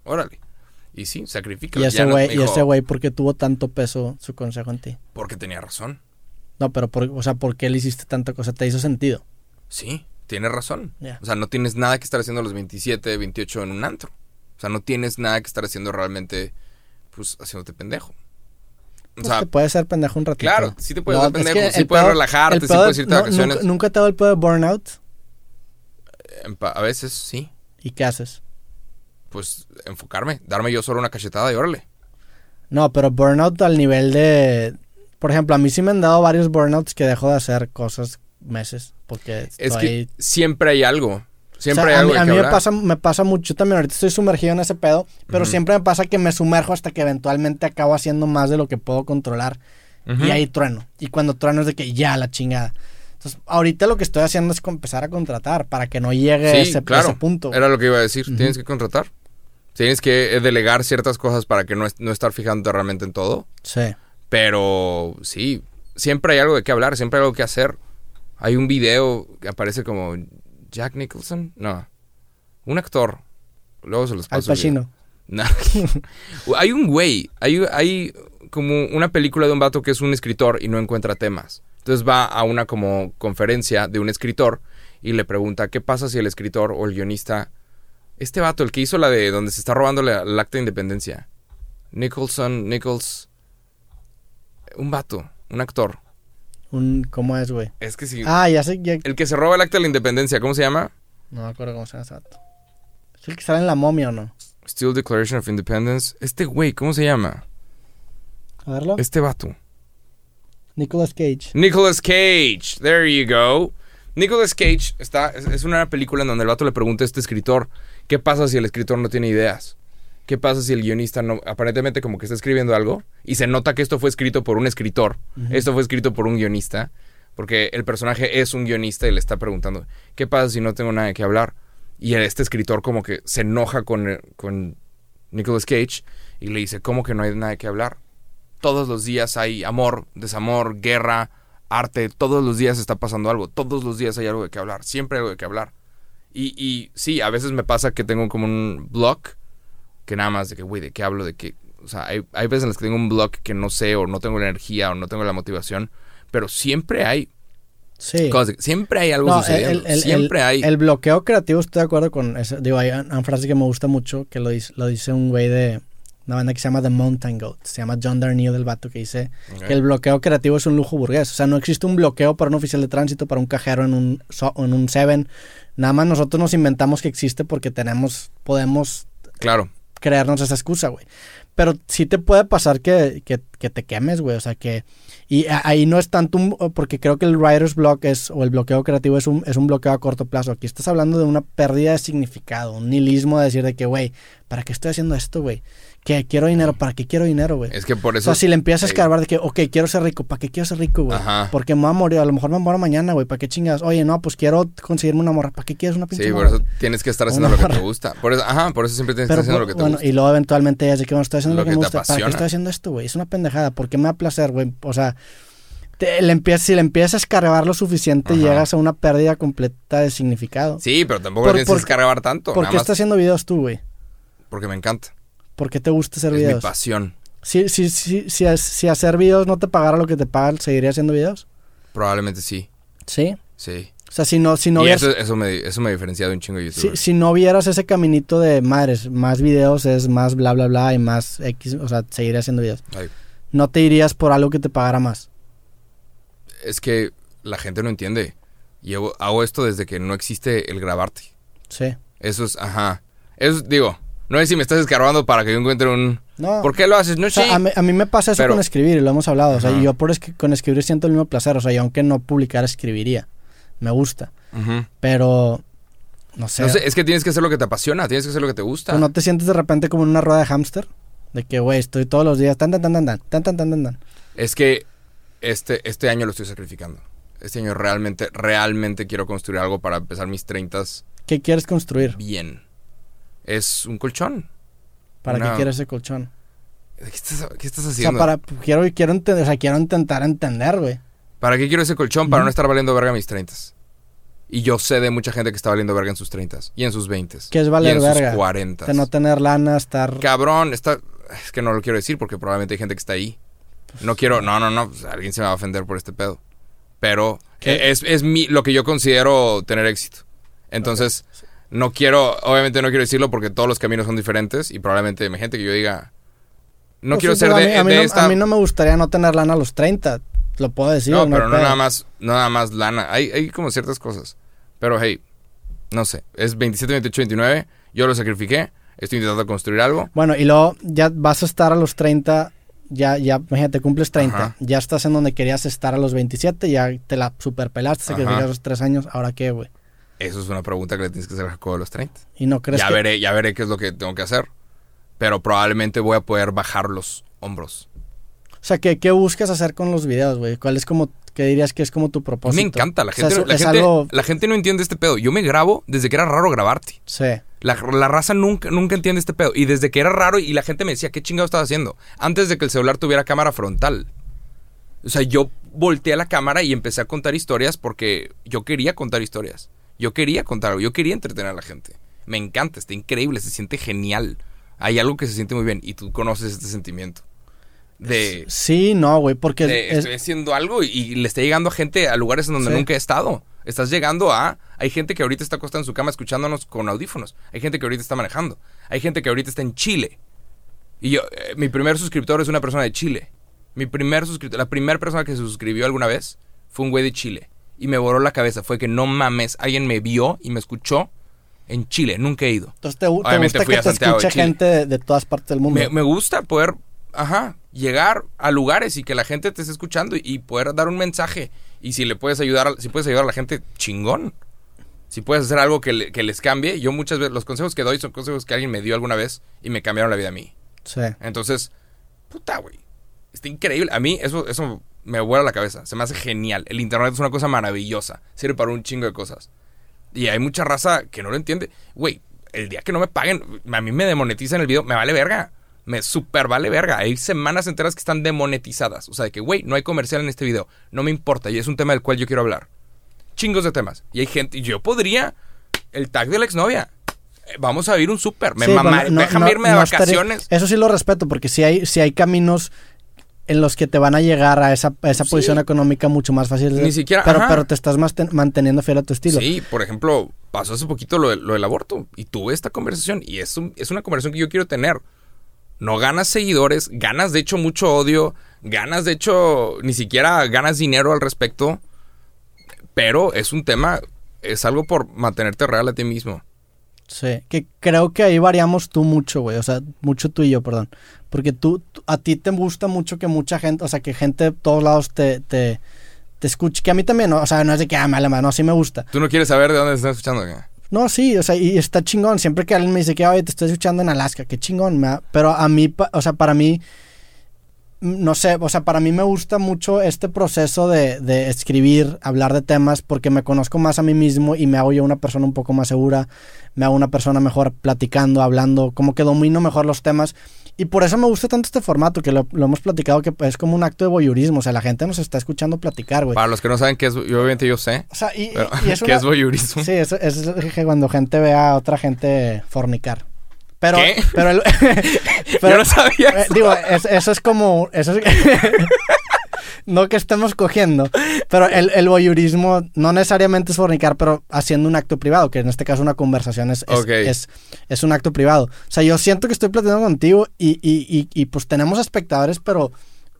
órale. Y sí, sacrifícalos. y ese no- güey, güey, ¿por qué tuvo tanto peso su consejo en ti? Porque tenía razón. No, pero, por, o sea, ¿por qué le hiciste tanta cosa? ¿Te hizo sentido? Sí, tienes razón. O sea, no tienes nada que estar haciendo a los 27, 28 en un antro. O sea, no tienes nada que estar haciendo realmente, pues, haciéndote pendejo. O Pues sea, te puedes ser pendejo un ratito. claro, sí te puedes hacer es que pendejo, sí puedes pedo- relajarte, el sí puedes de- irte de no, vacaciones. Nunca, nunca te ha dado el pedo de burnout. a veces sí. ¿Y qué haces? Pues enfocarme, darme yo solo una cachetada y órale. No, pero burnout al nivel de... Por ejemplo, a mí sí me han dado varios burnouts que dejo de hacer cosas meses. Porque Es estoy... que siempre hay algo. Siempre O sea, hay a algo mí, de a mí me pasa, me pasa mucho también. Ahorita estoy sumergido en ese pedo, pero siempre me pasa que me sumerjo hasta que eventualmente acabo haciendo más de lo que puedo controlar. Y ahí trueno. Y cuando trueno es de que ya la chingada. Entonces, ahorita lo que estoy haciendo es empezar a contratar para que no llegue Sí, ese, claro. ese punto. Era lo que iba a decir. Tienes que contratar. Tienes que eh, delegar ciertas cosas para que no, no estar fijándote realmente en todo. Sí. Pero sí, siempre hay algo de qué hablar, siempre hay algo que hacer. Hay un video que aparece como Jack Nicholson. No, un actor. Luego se los Al paso. video. Pacino. No. hay un güey, hay, hay como una película de un vato que es un escritor y no encuentra temas. Entonces va a una como conferencia de un escritor y le pregunta qué pasa si el escritor o el guionista, este vato, el que hizo la de donde se está robando la- el acta de independencia, Nicholson, Nichols, un vato, un actor. Un, ¿Cómo es, güey? Es que sí. Ah, ya sé. ya- El que se roba el acta de la independencia, ¿cómo se llama? No me acuerdo cómo se llama ese vato. ¿Es el que sale en la momia o no? Still Declaration of Independence. Este güey, ¿cómo se llama? A verlo. Este vato. Nicolas Cage. Nicolas Cage. There you go. Nicolas Cage está, es, es una película en donde el vato le pregunta a este escritor, ¿qué pasa si el escritor no tiene ideas? ¿Qué pasa si el guionista no, aparentemente como que está escribiendo algo y se nota que esto fue escrito por un escritor, esto fue escrito por un guionista? Porque el personaje es un guionista y le está preguntando, ¿qué pasa si no tengo nada de qué hablar? Y este escritor como que se enoja con, con Nicolas Cage y le dice, ¿cómo que no hay nada de qué hablar? Todos los días hay amor, desamor, guerra, arte, todos los días está pasando algo, todos los días hay algo de qué hablar, siempre hay algo de qué hablar. Y, y sí, a veces me pasa que tengo como un blog que nada más de que, güey, ¿de qué hablo? De qué, o sea, hay, hay veces en las que tengo un blog que no sé o no tengo la energía o no tengo la motivación, pero siempre hay Sí. cosas, siempre hay algo No, sucediendo, el, el- siempre el- hay. El bloqueo creativo, estoy de acuerdo con eso. Digo, hay una frase que me gusta mucho que lo dice, lo dice un güey de una banda que se llama The Mountain Goat. Se llama John Darnielle, el vato, que dice que el bloqueo creativo es un lujo burgués. O sea, no existe un bloqueo para un oficial de tránsito, para un cajero en un, en un Seven. Nada más nosotros nos inventamos que existe porque tenemos, podemos Claro, creernos esa excusa, güey. Pero sí te puede pasar que, que, que te quemes, güey. O sea, que... Y ahí no es tanto un... Porque creo que el writer's block es... O el bloqueo creativo es un, es un bloqueo a corto plazo. Aquí estás hablando de una pérdida de significado. Un nihilismo de decir de que, güey, ¿para qué estoy haciendo esto, güey? Que quiero dinero. ¿Para qué quiero dinero, güey? es que por O eso... sea, si le empiezas a escarbar de que, ok, quiero ser rico, ¿para qué quiero ser rico, güey? Ajá. Porque me voy a morir, a lo mejor me muero mañana, güey, ¿para qué chingas? Oye, no, pues quiero conseguirme una morra, ¿para qué quieres una pinche Sí, por eso tienes que estar haciendo lo que te gusta. Por eso, ajá, por eso siempre tienes que estar haciendo lo que te bueno, gusta. y luego eventualmente ya sé que no estoy haciendo Lo lo, que, que me gusta. ¿Para qué apasiona. estoy haciendo esto, güey? Es una pendejada. ¿Por qué me da placer, güey? O sea, te- le empiezas, si le empiezas a escarbar lo suficiente, Ajá. llegas a una pérdida completa de significado. Sí, pero tampoco Por- tienes que descargar tanto. ¿Por qué estás haciendo videos tú, güey? porque me encanta. ¿Por qué te gusta hacer Es mi videos? pasión. Si, si, si, si, si hacer videos no te pagara lo que te pagan, ¿seguiría haciendo videos? Probablemente sí. Sí. Sí. O sea, si no, si no y vieras, eso, eso, me, eso me diferencia de un chingo de si, youtubers. si no vieras ese caminito de madres, más videos es más bla bla bla y más X, o sea, seguiría haciendo videos. Ay, No te irías por algo que te pagara más. es que la gente no entiende. Llevo, hago esto desde que no existe el grabarte. Sí. Eso es, ajá. Eso, digo, no es si me estás escarbando para que yo encuentre un... No. ¿Por qué lo haces? No O sea, a, mí, a mí me pasa eso Pero- con escribir y lo hemos hablado. O sea, yo por escri- con escribir siento el mismo placer. O sea, yo aunque no publicara, escribiría. Me gusta. Pero, no sé. No sé, es que tienes que hacer lo que te apasiona, tienes que hacer lo que te gusta. ¿tú no te sientes de repente como en una rueda de hámster? De que, güey, estoy todos los días tan, tan, tan, tan, tan, tan, tan, tan, tan, tan. Es que este, este año lo estoy sacrificando. Este año realmente, realmente quiero construir algo para empezar mis 30 ¿Qué quieres construir? bien. Es un colchón. ¿Para Una- qué quieres ese colchón? ¿Qué estás, qué estás O sea, haciendo? para, quiero, quiero, entender, o sea, quiero intentar entender, güey. ¿Para qué quiero ese colchón? Para no estar valiendo verga en mis 30 Y yo sé de mucha gente que está valiendo verga en sus 30 y en sus 20 ¿Qué es y valer en verga? sus 40 De no tener lana, estar... Cabrón, está... Es que no lo quiero decir porque probablemente hay gente que está ahí. No quiero... No, no, no. pues, alguien se me va a ofender por este pedo. Pero ¿Qué? es, es mi, lo que yo considero tener éxito. Entonces, no quiero... Obviamente no quiero decirlo porque todos los caminos son diferentes y probablemente hay gente que yo diga... No Pues quiero sí, ser de, a mí, a mí de no, esta... a mí no me gustaría no tener lana a los 30. Lo puedo decir. no, hay pero no nada más... No nada más lana. Hay, hay como ciertas cosas. Pero hey, no sé. Es 27, 28, 29. Yo lo sacrifiqué. Estoy intentando construir algo. Bueno, y luego ya vas a estar a los 30, ya, ya, imagínate, cumples 30, Ajá. ya estás en donde querías estar a los 27, ya te la superpelaste, sacrificaste los 3 años, ¿ahora qué, güey? Eso es una pregunta que le tienes que hacer a Jacobo a los 30. Y no crees ya que... veré, ya veré qué es lo que tengo que hacer. Pero probablemente voy a poder bajar los hombros. O sea, ¿qué, qué buscas hacer con los videos, güey? ¿Cuál es como, qué dirías que es como tu propósito? me encanta. La O sea, gente, es- la, es gente, algo- la gente no entiende este pedo. Yo me grabo desde que era raro grabarte. Sí. La, la raza nunca, nunca entiende este pedo. Y desde que era raro y la gente me decía, ¿qué chingado estaba haciendo? Antes de que el celular tuviera cámara frontal. O sea, yo volteé a la cámara y empecé a contar historias porque yo quería contar historias. Yo quería contar algo. Yo quería entretener a la gente. Me encanta, está increíble, se siente genial. Hay algo que se siente muy bien y tú conoces este sentimiento. De, Sí, no, güey, porque de es- estoy haciendo algo y, y le está llegando a gente a lugares en donde Sí. nunca he estado. Estás llegando a... Hay gente que ahorita está acostada en su cama escuchándonos con audífonos. Hay gente que ahorita está manejando. Hay gente que ahorita está en Chile. Y yo, eh, mi primer suscriptor es una persona de Chile. Mi primer suscriptor, la primera persona que se suscribió alguna vez fue un güey de Chile. Y me voló la cabeza. Fue que no mames, alguien me vio y me escuchó en Chile. Nunca he ido. entonces te, te Obviamente gusta fui que a Santiago escuche gente de, de todas partes del mundo. Me, me gusta poder, ajá, llegar a lugares y que la gente te esté escuchando y, y poder dar un mensaje. Y si le puedes ayudar, a- si puedes ayudar a la gente, chingón. Si puedes hacer algo que, le- que les cambie. Yo muchas veces, los consejos que doy son consejos que alguien me dio alguna vez y me cambiaron la vida a mí. Sí. Entonces, puta, güey. Está increíble. A mí eso, eso me vuela la cabeza. Se me hace genial. El internet es una cosa maravillosa. Sirve para un chingo de cosas. Y hay mucha raza que no lo entiende. Güey, el día que no me paguen, a mí me demonetizan el video, me vale verga. Me super vale verga. Hay semanas enteras que están demonetizadas. O sea, de que, güey, no hay comercial en este video. No me importa. Y es un tema del cual yo quiero hablar. Chingos de temas. Y hay gente. Y yo podría. El tag de la exnovia. Eh, Vamos a ir un súper. Me Sí, mamá- no- déjame no- irme de no vacaciones. eso sí lo respeto, porque si hay, si hay caminos en los que te van a llegar a esa, a esa Sí. posición económica mucho más fácil. Ni siquiera- Pero, ajá. pero te estás manteniendo fiel a tu estilo. Sí, por ejemplo, pasó hace poquito lo, de- lo del aborto y tuve esta conversación y es, un- es una conversación que yo quiero tener. No ganas seguidores, ganas de hecho mucho odio, ganas de hecho ni siquiera ganas dinero al respecto, pero es un tema, es algo por mantenerte real a ti mismo. Sí, que creo que ahí variamos tú mucho, güey. O sea, mucho tú y yo, perdón. Porque tú, a ti te gusta mucho que mucha gente, o sea, que gente de todos lados te, te, te escuche. Que a mí también, ¿no? o sea, no es de que, ah, mala, no, sí me gusta. ¿Tú no quieres saber de dónde te están escuchando? No, sí, o sea, y está chingón. Siempre que alguien me dice que, oye, te estoy escuchando en Alaska, qué chingón. me Pero a mí, o sea, para mí, no sé, o sea, para mí me gusta mucho este proceso de, de escribir, hablar de temas, porque me conozco más a mí mismo y me hago yo una persona un poco más segura, me hago una persona mejor platicando, hablando, como que domino mejor los temas. Y por eso me gusta tanto este formato, que lo, lo hemos platicado, que es como un acto de voyeurismo. O sea, la gente nos está escuchando platicar, güey. Para los que no saben qué es, yo obviamente yo sé, O sea, y, pero y es ¿qué una- es voyeurismo? Sí, es, es que cuando gente ve a otra gente fornicar. Pero, ¿Qué? pero, el- yo no sabía eh, eso. digo, es- eso es como, eso es- no que estemos cogiendo, pero el, el voyeurismo no necesariamente es fornicar, pero haciendo un acto privado, que en este caso una conversación es, es, Ok. es, es un acto privado. O sea, yo siento que estoy platicando contigo y, y, y, y, pues tenemos espectadores, pero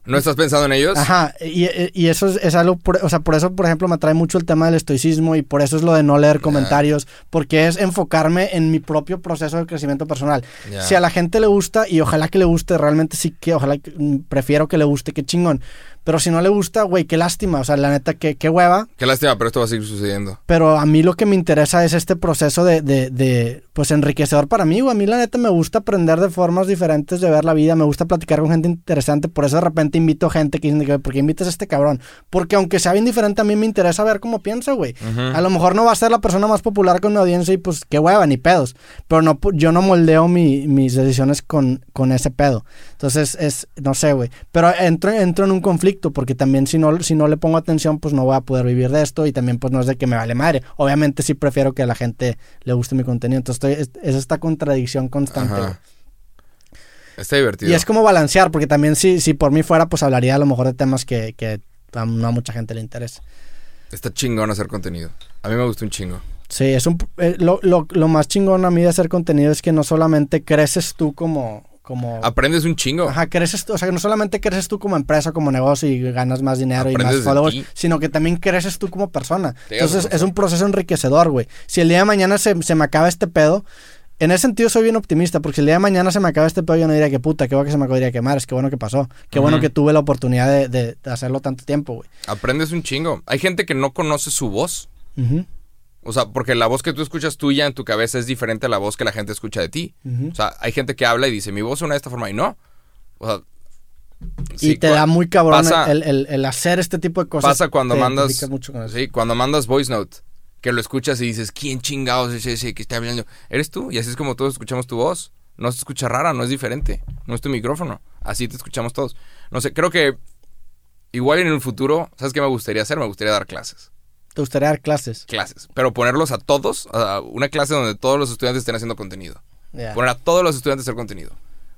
¿No estás pensando en ellos? Ajá, y, y eso es, es algo, por- o sea, por eso, por ejemplo, me atrae mucho el tema del estoicismo y por eso es lo de no leer comentarios, porque es enfocarme en mi propio proceso de crecimiento personal. Ya. Si a la gente le gusta, y ojalá que le guste, realmente sí que, ojalá, que- mm, prefiero que le guste, qué chingón. Pero si no le gusta, güey, qué lástima, o sea, la neta, qué, qué hueva. Qué lástima, pero esto va a seguir sucediendo. Pero a mí lo que me interesa es este proceso de, de, de, pues, enriquecedor para mí, güey. A mí, la neta, me gusta aprender de formas diferentes de ver la vida. Me gusta platicar con gente interesante. Por eso, de repente, invito gente que dicen, ¿por qué invitas a este cabrón? Porque aunque sea bien diferente, a mí me interesa ver cómo piensa, güey. Ujú. A lo mejor no va a ser la persona más popular con mi audiencia y, pues, qué hueva, ni pedos. Pero no, yo no moldeo mi- mis decisiones con, con ese pedo. Entonces, es, no sé, güey. Pero entro, entro en un conflicto porque también si no, si no le pongo atención, pues no voy a poder vivir de esto y también pues no es de que me vale madre. Obviamente sí prefiero que a la gente le guste mi contenido. Entonces estoy, es, es esta contradicción constante. Ajá. Está divertido. Y es como balancear, porque también si, si por mí fuera, pues hablaría a lo mejor de temas que, que a no a mucha gente le interesa. Está chingón hacer contenido. A mí me gusta un chingo. Sí, es un, eh, lo, lo, lo más chingón a mí de hacer contenido es que no solamente creces tú como... como Aprendes un chingo. Ajá, creces, o sea, no solamente creces tú como empresa, como negocio y ganas más dinero y más followers, sino que también creces tú como persona. Entonces es un proceso enriquecedor, güey. Si el día de mañana se, se me acaba este pedo, en ese sentido soy bien optimista, porque si el día de mañana se me acaba este pedo, yo no diría que puta, qué bueno que se me quemar, es que bueno que pasó, qué bueno que tuve la oportunidad de, hacerlo tanto tiempo, güey. Aprendes un chingo. Hay gente que no conoce su voz. Ujú, O sea, porque la voz que tú escuchas tuya en tu cabeza es diferente a la voz que la gente escucha de ti. O sea, hay gente que habla y dice, mi voz suena de esta forma y no. O sea... y te da muy cabrón pasa- el, el- el hacer este tipo de cosas. Pasa cuando mandas... identificas mucho con eso. Sí, cuando mandas voice note. Que lo escuchas y dices, ¿quién chingados es ese que está hablando? Eres tú. Y así es como todos escuchamos tu voz. No se escucha rara, no es diferente. No es tu micrófono. Así te escuchamos todos. No sé, creo que... Igual en el futuro, ¿sabes qué me gustaría hacer? Me gustaría dar clases. Te gustaría dar clases. Clases. Pero ponerlos a todos, a una clase donde todos los estudiantes estén haciendo contenido. Poner a todos los estudiantes a hacer contenido.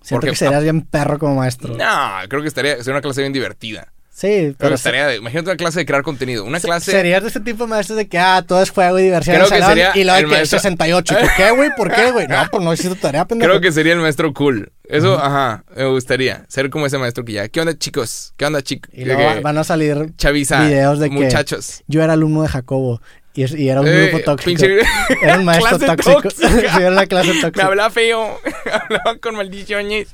Siento porque- que serías bien perro como maestro. No, creo que estaría, sería una clase bien divertida. Sí, pero que estaría, imagínate una clase de crear contenido. Una se- clase... serías de ese tipo de maestros de que, ah, todo es juego y diversión Creo en el que salón, sería y luego el que maestro- 68. ¿Por qué, güey? ¿Por qué, güey? No, pues no hiciste tarea, pendejo. Creo que sería el maestro cool. Eso, ajá, me gustaría. Ser como ese maestro que ya. ¿Qué onda, chicos? ¿Qué onda, chicos? Y luego van a salir Chaviza, videos de que muchachos. yo era alumno de Jacobo y, era un Eh, grupo tóxico. pinche- Era un maestro tóxico. era una clase Me tóxica. hablaba feo. Hablaba con maldiciones.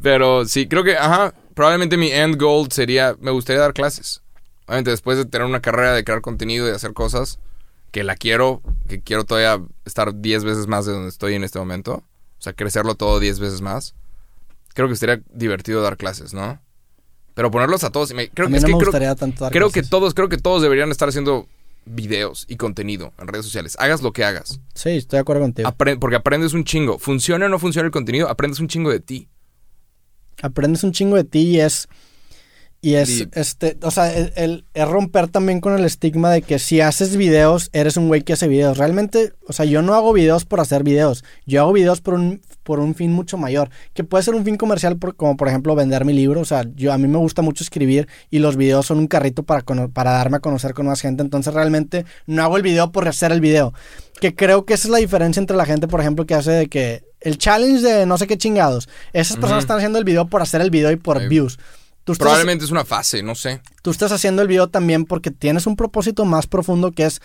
Pero sí, creo que, ajá, probablemente mi end goal sería, me gustaría dar clases. Obviamente después de tener una carrera de crear contenido y de hacer cosas, que la quiero, que quiero todavía estar 10 veces más de donde estoy en este momento. O sea, crecerlo todo 10 veces más. Creo que sería divertido dar clases, ¿no? Pero ponerlos a todos. me- creo a que es me creo, gustaría tanto dar creo que todos, creo que todos deberían estar haciendo videos y contenido en redes sociales. Hagas lo que hagas. Sí, estoy de acuerdo contigo. Apre- porque aprendes un chingo. Funcione o no funcione el contenido, aprendes un chingo de ti. Aprendes un chingo de ti y es y es Y- este o sea el, el- es romper también con el estigma de que si haces videos eres un güey que hace videos. Realmente o sea yo no hago videos por hacer videos. Yo hago videos por un por un fin mucho mayor que puede ser un fin comercial por- como por ejemplo vender mi libro. O sea yo a mí me gusta mucho escribir y los videos son un carrito para para darme a conocer con más gente. Entonces realmente no hago el video por hacer el video que creo que esa es la diferencia entre la gente por ejemplo que hace de que el challenge de no sé qué chingados. Esas personas están haciendo el video por hacer el video y por views. Tú estás, Probablemente es una fase, no sé. tú estás haciendo el video también porque tienes un propósito más profundo que es,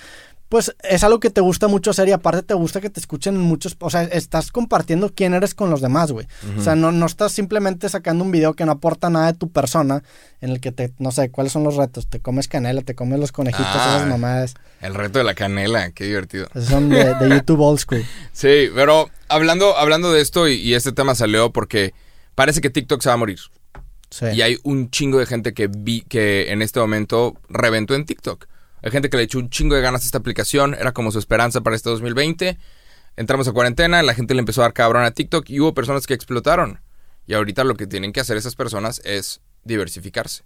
pues es algo que te gusta mucho hacer y aparte te gusta que te escuchen en muchos, o sea, estás compartiendo quién eres con los demás, güey. O sea, no, no estás simplemente sacando un video que no aporta nada de tu persona, en el que te, no sé, ¿cuáles son los retos? Te comes canela, te comes los conejitos, Ah. esas mamadas. El reto de la canela, qué divertido. Esos son de, de YouTube Old School. Sí, pero hablando, hablando de esto y, y este tema salió porque parece que TikTok se va a morir. Sí. Y hay un chingo de gente que vi que en este momento reventó en TikTok. Hay gente que le echó un chingo de ganas a esta aplicación, era como su esperanza para este 2020. Entramos a cuarentena, la gente le empezó a dar cabrón a TikTok y hubo personas que explotaron. Y ahorita lo que tienen que hacer esas personas es diversificarse.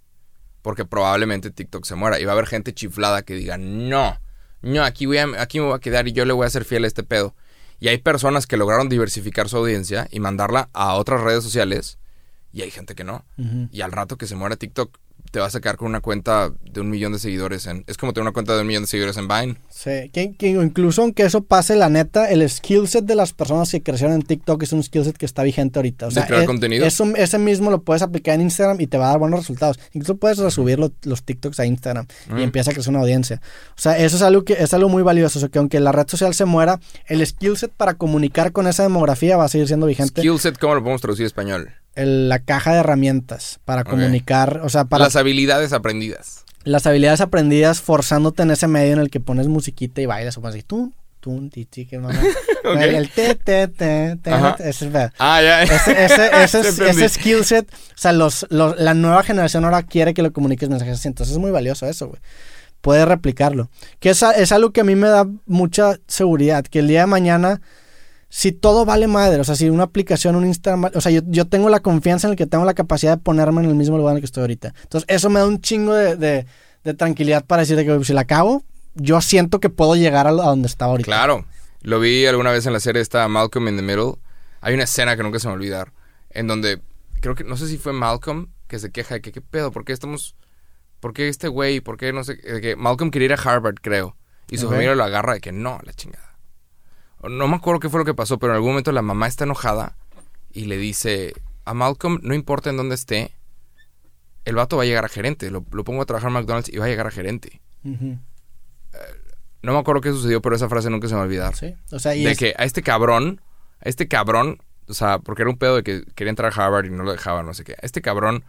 Porque probablemente TikTok se muera y va a haber gente chiflada que diga, no, no, aquí, voy a- aquí me voy a quedar y yo le voy a ser fiel a este pedo. Y hay personas que lograron diversificar su audiencia y mandarla a otras redes sociales y hay gente que no. Y al rato que se muera TikTok, te vas a quedar con una cuenta de un millón de seguidores en... Es como tener una cuenta de un millón de seguidores en Vine. Sí, que, que incluso aunque eso pase, la neta, el skill set de las personas que crecieron en TikTok es un skill set que está vigente ahorita. O ¿De crear es- contenido? Eso, ese mismo lo puedes aplicar en Instagram y te va a dar buenos resultados. Incluso puedes resubir lo- los TikToks a Instagram Mm. y empieza a crecer una audiencia. O sea, eso es algo que es algo muy valioso. O sea, que aunque la red social se muera, el skill set para comunicar con esa demografía va a seguir siendo vigente. Skill set, ¿cómo lo podemos traducir a español? El- la caja de herramientas para comunicar, o sea, para Las habilidades aprendidas. las habilidades aprendidas forzándote en ese medio en el que pones musiquita y bailas o pones así, tú, tú, ti, ti, que mamá. El te, te, te, te, Ajá. ese es ver. Ah, ya. Ese, ese, ese, ese skill set, o sea, los, los- la nueva generación ahora quiere que lo comuniques mensajes así, entonces es muy valioso eso, güey. Puedes replicarlo. Que es, es algo que a mí me da mucha seguridad, que el día de mañana, si todo vale madre, o sea, si una aplicación, un Instagram, o sea, yo, yo tengo la confianza en el que tengo la capacidad de ponerme en el mismo lugar en el que estoy ahorita. Entonces, eso me da un chingo de, de- de tranquilidad para decir que si la cago, yo siento que puedo llegar a, donde estaba ahorita. Claro. Lo vi alguna vez en la serie esta Malcolm in the Middle. Hay una escena que nunca se me va a olvidar. En donde, creo que, no sé si fue Malcolm que se queja de que, ¿qué pedo? ¿Por qué estamos... ¿Por qué este güey? ¿Por qué no sé? que Malcolm quería ir a Harvard, creo. Y su familia lo agarra de que no, la chingada. No me acuerdo qué fue lo que pasó, pero en algún momento la mamá está enojada y le dice a Malcolm, no importa en dónde esté, el vato va a llegar a gerente. Lo, lo pongo a trabajar en McDonald's y va a llegar a gerente. Ujú. No me acuerdo qué sucedió, pero esa frase nunca se me va a olvidar. Sí. O sea, y de es- que a este cabrón, a este cabrón, o sea, porque era un pedo de que quería entrar a Harvard y no lo dejaban, no sé qué. A este cabrón,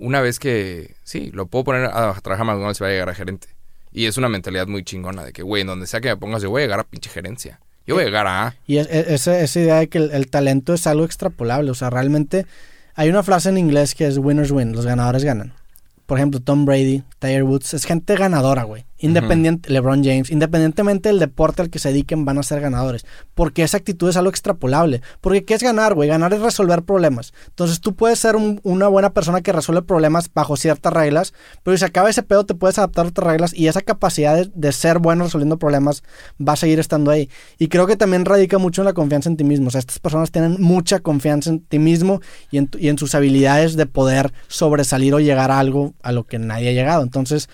una vez que, sí, lo puedo poner a trabajar a McDonald's y va a llegar a gerente. Y es una mentalidad muy chingona de que, güey, en donde sea que me pongas, yo voy a llegar a pinche gerencia. Yo voy a llegar a... Y es- es- esa, esa idea de que el, el talento es algo extrapolable. O sea, realmente hay una frase en inglés que es winners win, los ganadores ganan. Por ejemplo, Tom Brady, Tiger Woods, es gente ganadora, güey. Independiente, LeBron James, independientemente del deporte al que se dediquen, van a ser ganadores. Porque esa actitud es algo extrapolable. Porque ¿qué es ganar, güey? Ganar es resolver problemas. Entonces tú puedes ser un- una buena persona que resuelve problemas bajo ciertas reglas, pero si se acaba ese pedo te puedes adaptar a otras reglas y esa capacidad de, de ser bueno resolviendo problemas va a seguir estando ahí. Y creo que también radica mucho en la confianza en ti mismo. O sea, estas personas tienen mucha confianza en ti mismo y en, y en sus habilidades de poder sobresalir o llegar a algo a lo que nadie ha llegado. Entonces,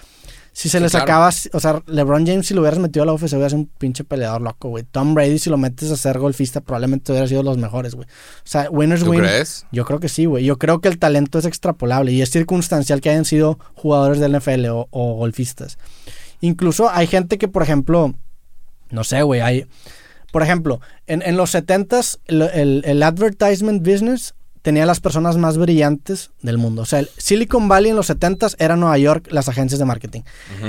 si se Sí, les claro. acaba, o sea, LeBron James si lo hubieras metido a la UFC hubiera sido un pinche peleador loco, güey. Tom Brady si lo metes a ser golfista probablemente hubiera sido los mejores, güey. O sea, winners ¿Tú win. crees? Yo creo que sí, güey. Yo creo que el talento es extrapolable y es circunstancial que hayan sido jugadores del NFL o, o golfistas. Incluso hay gente que, por ejemplo, no sé, güey, hay... Por ejemplo, en, en los 70s el, el- el advertisement business tenía las personas más brillantes del mundo. O sea, el Silicon Valley en los 70s era Nueva York, las agencias de marketing.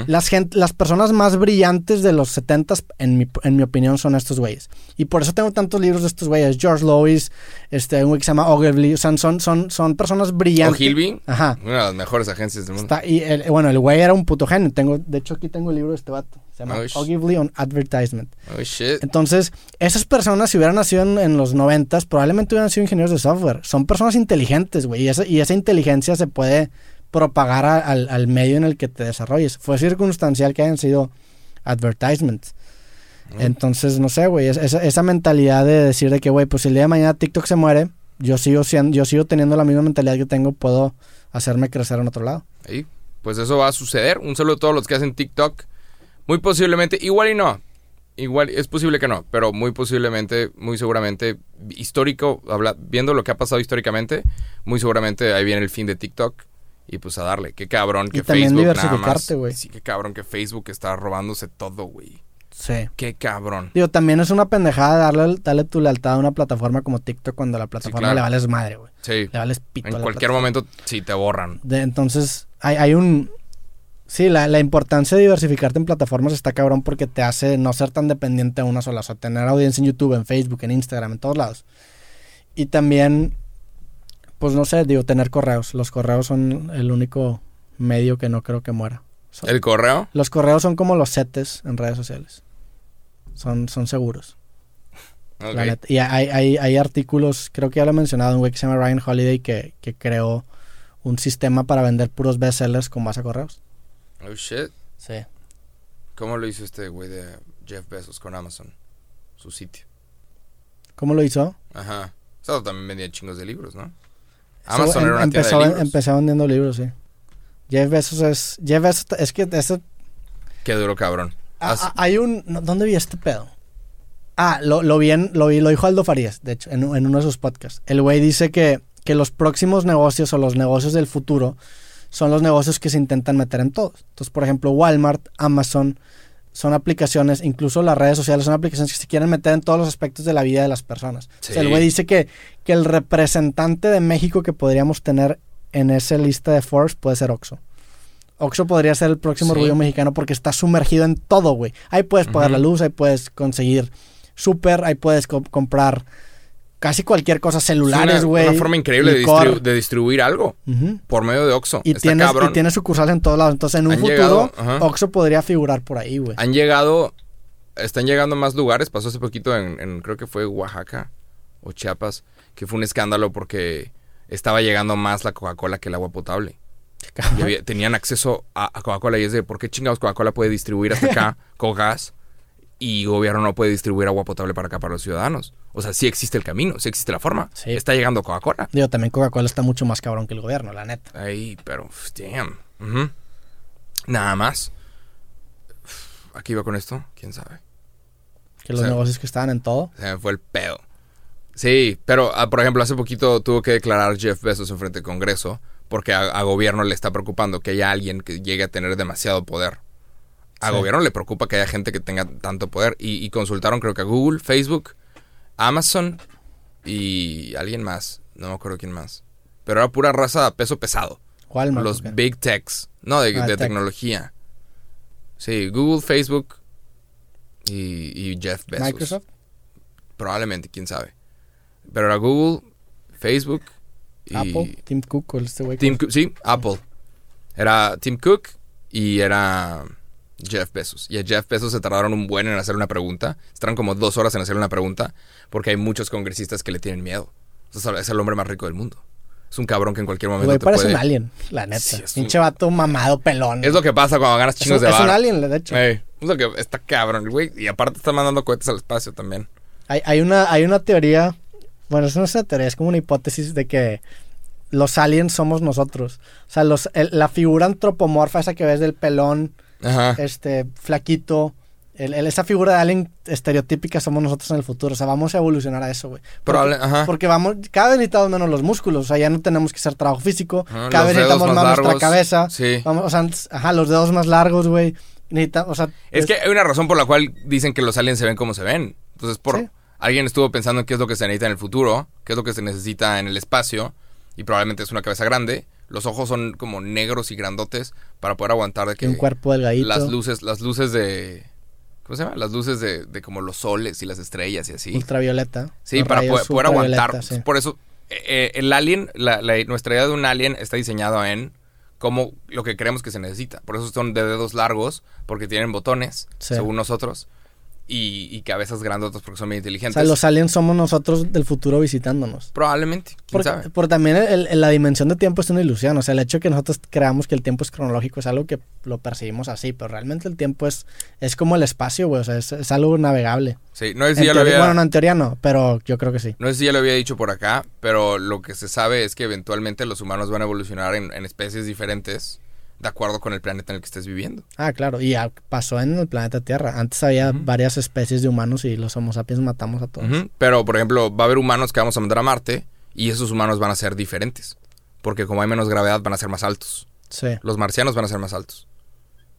las, gent- las personas más brillantes de los 70s, en mi, en mi opinión, son estos güeyes. Y por eso tengo tantos libros de estos güeyes. George Lois, este, un güey que se llama Ogilvy. O sea, son, son, son personas brillantes. Ogilvy, Ajá. una de las mejores agencias del mundo. Está, y el- bueno, el güey era un puto genio. Tengo, de hecho, aquí tengo el libro de este vato. Se llama Oh, Ogilvy on Advertisement. Oh, shit. Entonces, esas personas, si hubieran nacido en, en los noventas, probablemente hubieran sido ingenieros de software. Son personas inteligentes, güey. Y esa, y esa inteligencia se puede propagar a- al, al medio en el que te desarrolles. Fue circunstancial que hayan sido advertisements. Entonces, no sé, güey. es- Esa, esa mentalidad de decir de que, güey, pues si el día de mañana TikTok se muere, yo sigo, siendo, yo sigo teniendo la misma mentalidad que tengo, puedo hacerme crecer en otro lado. Ahí, pues eso va a suceder. Un saludo a todos los que hacen TikTok. Muy posiblemente, igual y no. Igual, es posible que no, pero muy posiblemente, muy seguramente, histórico, habla, viendo lo que ha pasado históricamente, muy seguramente ahí viene el fin de TikTok. Y pues a darle, qué cabrón que Y también Facebook nada más. güey. Sí, qué cabrón que Facebook está robándose todo, güey. Sí. Qué cabrón. Digo, también es una pendejada darle, darle tu lealtad a una plataforma como TikTok cuando la plataforma claro. le vales madre, güey. Sí. Le vales pito. a En la cualquier plataforma. momento, sí, te borran. De- entonces, hay, hay un... Sí, la, la importancia de diversificarte en plataformas está cabrón porque te hace no ser tan dependiente a una sola. O sea, tener audiencia en YouTube, en Facebook, en Instagram, en todos lados. Y también, pues no sé, digo, tener correos. Los correos son el único medio que no creo que muera. Son- ¿El correo? Los correos son como los setes en redes sociales. Son, son seguros. Ok. La neta. Y hay, hay, hay artículos, creo que ya lo he mencionado, un güey que se llama Ryan Holiday que, que creó un sistema para vender puros bestsellers con base a correos. Oh, shit. Sí. ¿Cómo lo hizo este güey de Jeff Bezos con Amazon? Su sitio. ¿Cómo lo hizo? Ajá. O sea, también vendía chingos de libros, ¿no? So, Amazon em- era una empezó, tienda de libros. empezó vendiendo libros, sí. Jeff Bezos es... Jeff Bezos, es que ese, Qué duro, cabrón. Ah, ah, hay un... ¿Dónde vi este pedo? Ah, lo, lo vi en- lo vi, lo dijo Aldo Farías, de hecho, en, en uno de sus podcasts. El güey dice que, que los próximos negocios o los negocios del futuro son los negocios que se intentan meter en todos. Entonces, por ejemplo, Walmart, Amazon, son aplicaciones, incluso las redes sociales son aplicaciones que se quieren meter en todos los aspectos de la vida de las personas. O sea, el güey dice que, que el representante de México que podríamos tener en esa lista de Forbes puede ser Oxxo. Oxxo podría ser el próximo Sí. orgullo mexicano porque está sumergido en todo, güey. Ahí puedes pagar la luz, ahí puedes conseguir súper, ahí puedes co- comprar casi cualquier cosa, es celulares, una, güey. una forma increíble de, distribu- de distribuir algo por medio de Oxxo. Y Está tienes, cabrón. y tienes sucursales en todos lados. Entonces, en un Han futuro, llegado. Oxxo podría figurar por ahí, güey. Han llegado, están llegando a más lugares. Pasó hace poquito en, en- creo que fue Oaxaca o Chiapas, que fue un escándalo porque estaba llegando más la Coca-Cola que el agua potable. Y había- tenían acceso a, a Coca-Cola y es de, ¿por qué chingados Coca-Cola puede distribuir hasta acá con gas y gobierno no puede distribuir agua potable para acá para los ciudadanos? O sea, sí existe el camino, sí existe la forma. Sí. Está llegando Coca-Cola. Digo, también Coca-Cola está mucho más cabrón que el gobierno, la neta. Ahí, pero, damn. Nada más. Aquí iba con esto, quién sabe. Que los O sea, negocios que estaban en todo. Se me fue el pedo. Sí, pero ah, por ejemplo, hace poquito tuvo que declarar Jeff Bezos en frente del Congreso porque a, a gobierno le está preocupando que haya alguien que llegue a tener demasiado poder. A Sí. gobierno le preocupa que haya gente que tenga tanto poder y, y consultaron creo que a Google, Facebook, Amazon y alguien más. No me acuerdo quién más. Pero era pura raza peso pesado. Walmart. Los ¿o qué? big techs. No, de, Ah, de tech. tecnología. Sí, Google, Facebook y, y Jeff Bezos. Microsoft. Probablemente, quién sabe. Pero era Google, Facebook y... Apple. Tim Cook, o este güey. Sí, Apple. Era Tim Cook y era Jeff Bezos. Y a Jeff Bezos se tardaron un buen en hacer una pregunta. Estaron como dos horas en hacer una pregunta porque hay muchos congresistas que le tienen miedo. O sea, es el hombre más rico del mundo. Es un cabrón que en cualquier momento güey te parece puede... un alien, la neta. Sí, es un- vato mamado, pelón. Es lo que pasa cuando ganas un, chingos de es un alien, de hecho. Ey, es lo que está cabrón, güey. Y aparte está mandando cohetes al espacio también. Hay, hay, una, hay una teoría, bueno, eso no es una teoría, es como una hipótesis de que los aliens somos nosotros. O sea, los, el- la figura antropomorfa esa que ves del pelón, Ajá. este, flaquito, el- el- esa figura de alien estereotípica somos nosotros en el futuro. O sea, vamos a evolucionar a eso, güey. Porque, porque vamos, cada vez necesitamos menos los músculos. O sea, ya no tenemos que hacer trabajo físico. Ajá, cada vez necesitamos más más nuestra cabeza. Sí. Vamos, o sea, ajá, los dedos más largos, güey. O sea, Es que hay una razón por la cual dicen que los aliens se ven como se ven. Entonces, por Sí. Alguien estuvo pensando en qué es lo que se necesita en el futuro, qué es lo que se necesita en el espacio, y probablemente es una cabeza grande. Los ojos son como negros y grandotes para poder aguantar de que un cuerpo delgadito. las luces, las luces de ¿cómo se llama? Las luces de, de como los soles y las estrellas y así. Ultravioleta. Sí, para poder, poder aguantar. sí. Por eso, eh, eh, el alien, la, la- nuestra idea de un alien está diseñado en como lo que creemos que se necesita. Por eso son de dedos largos, porque tienen botones, Sí. según nosotros, y, y cabezas grandotas porque son muy O inteligentes. sea, los aliens somos nosotros del futuro visitándonos. Probablemente, quién Por, sabe. por también el- el- la dimensión de tiempo es una ilusión. O sea, el hecho de que nosotros creamos que el tiempo es cronológico es algo que lo percibimos así, pero realmente el tiempo es, es como el espacio, güey. O sea, es, es algo navegable. Sí, no sé si ya lo había... Bueno, no, en teoría no, pero yo creo que sí. No sé si ya lo había dicho por acá, pero lo que se sabe es que eventualmente los humanos van a evolucionar en, en especies diferentes de acuerdo con el planeta en el que estés viviendo. Ah, claro. Y ya pasó en el planeta Tierra. Antes había varias especies de humanos y los Homo sapiens matamos a todos. Pero, por ejemplo, va a haber humanos que vamos a mandar a Marte y esos humanos van a ser diferentes. Porque como hay menos gravedad, van a ser más altos. Sí. Los marcianos van a ser más altos.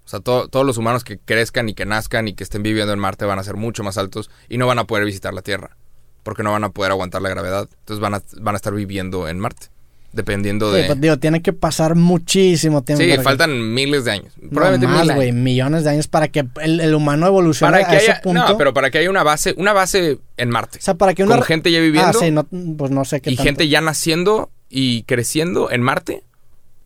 O sea, to- todos los humanos que crezcan y que nazcan y que estén viviendo en Marte van a ser mucho más altos y no van a poder visitar la Tierra. Porque no van a poder aguantar la gravedad. Entonces van a, van a estar viviendo en Marte. Dependiendo Sí, de... pues, digo, tiene que pasar muchísimo tiempo. Sí, que- faltan miles de años. No Probablemente más, mil güey, millones de años para que el, el humano evolucione Para que a ese haya, punto. no, pero para que haya una base, una base en Marte. O sea, para que una... con gente ya viviendo Ah, sí, no, pues no sé qué y tanto. gente ya naciendo y creciendo en Marte.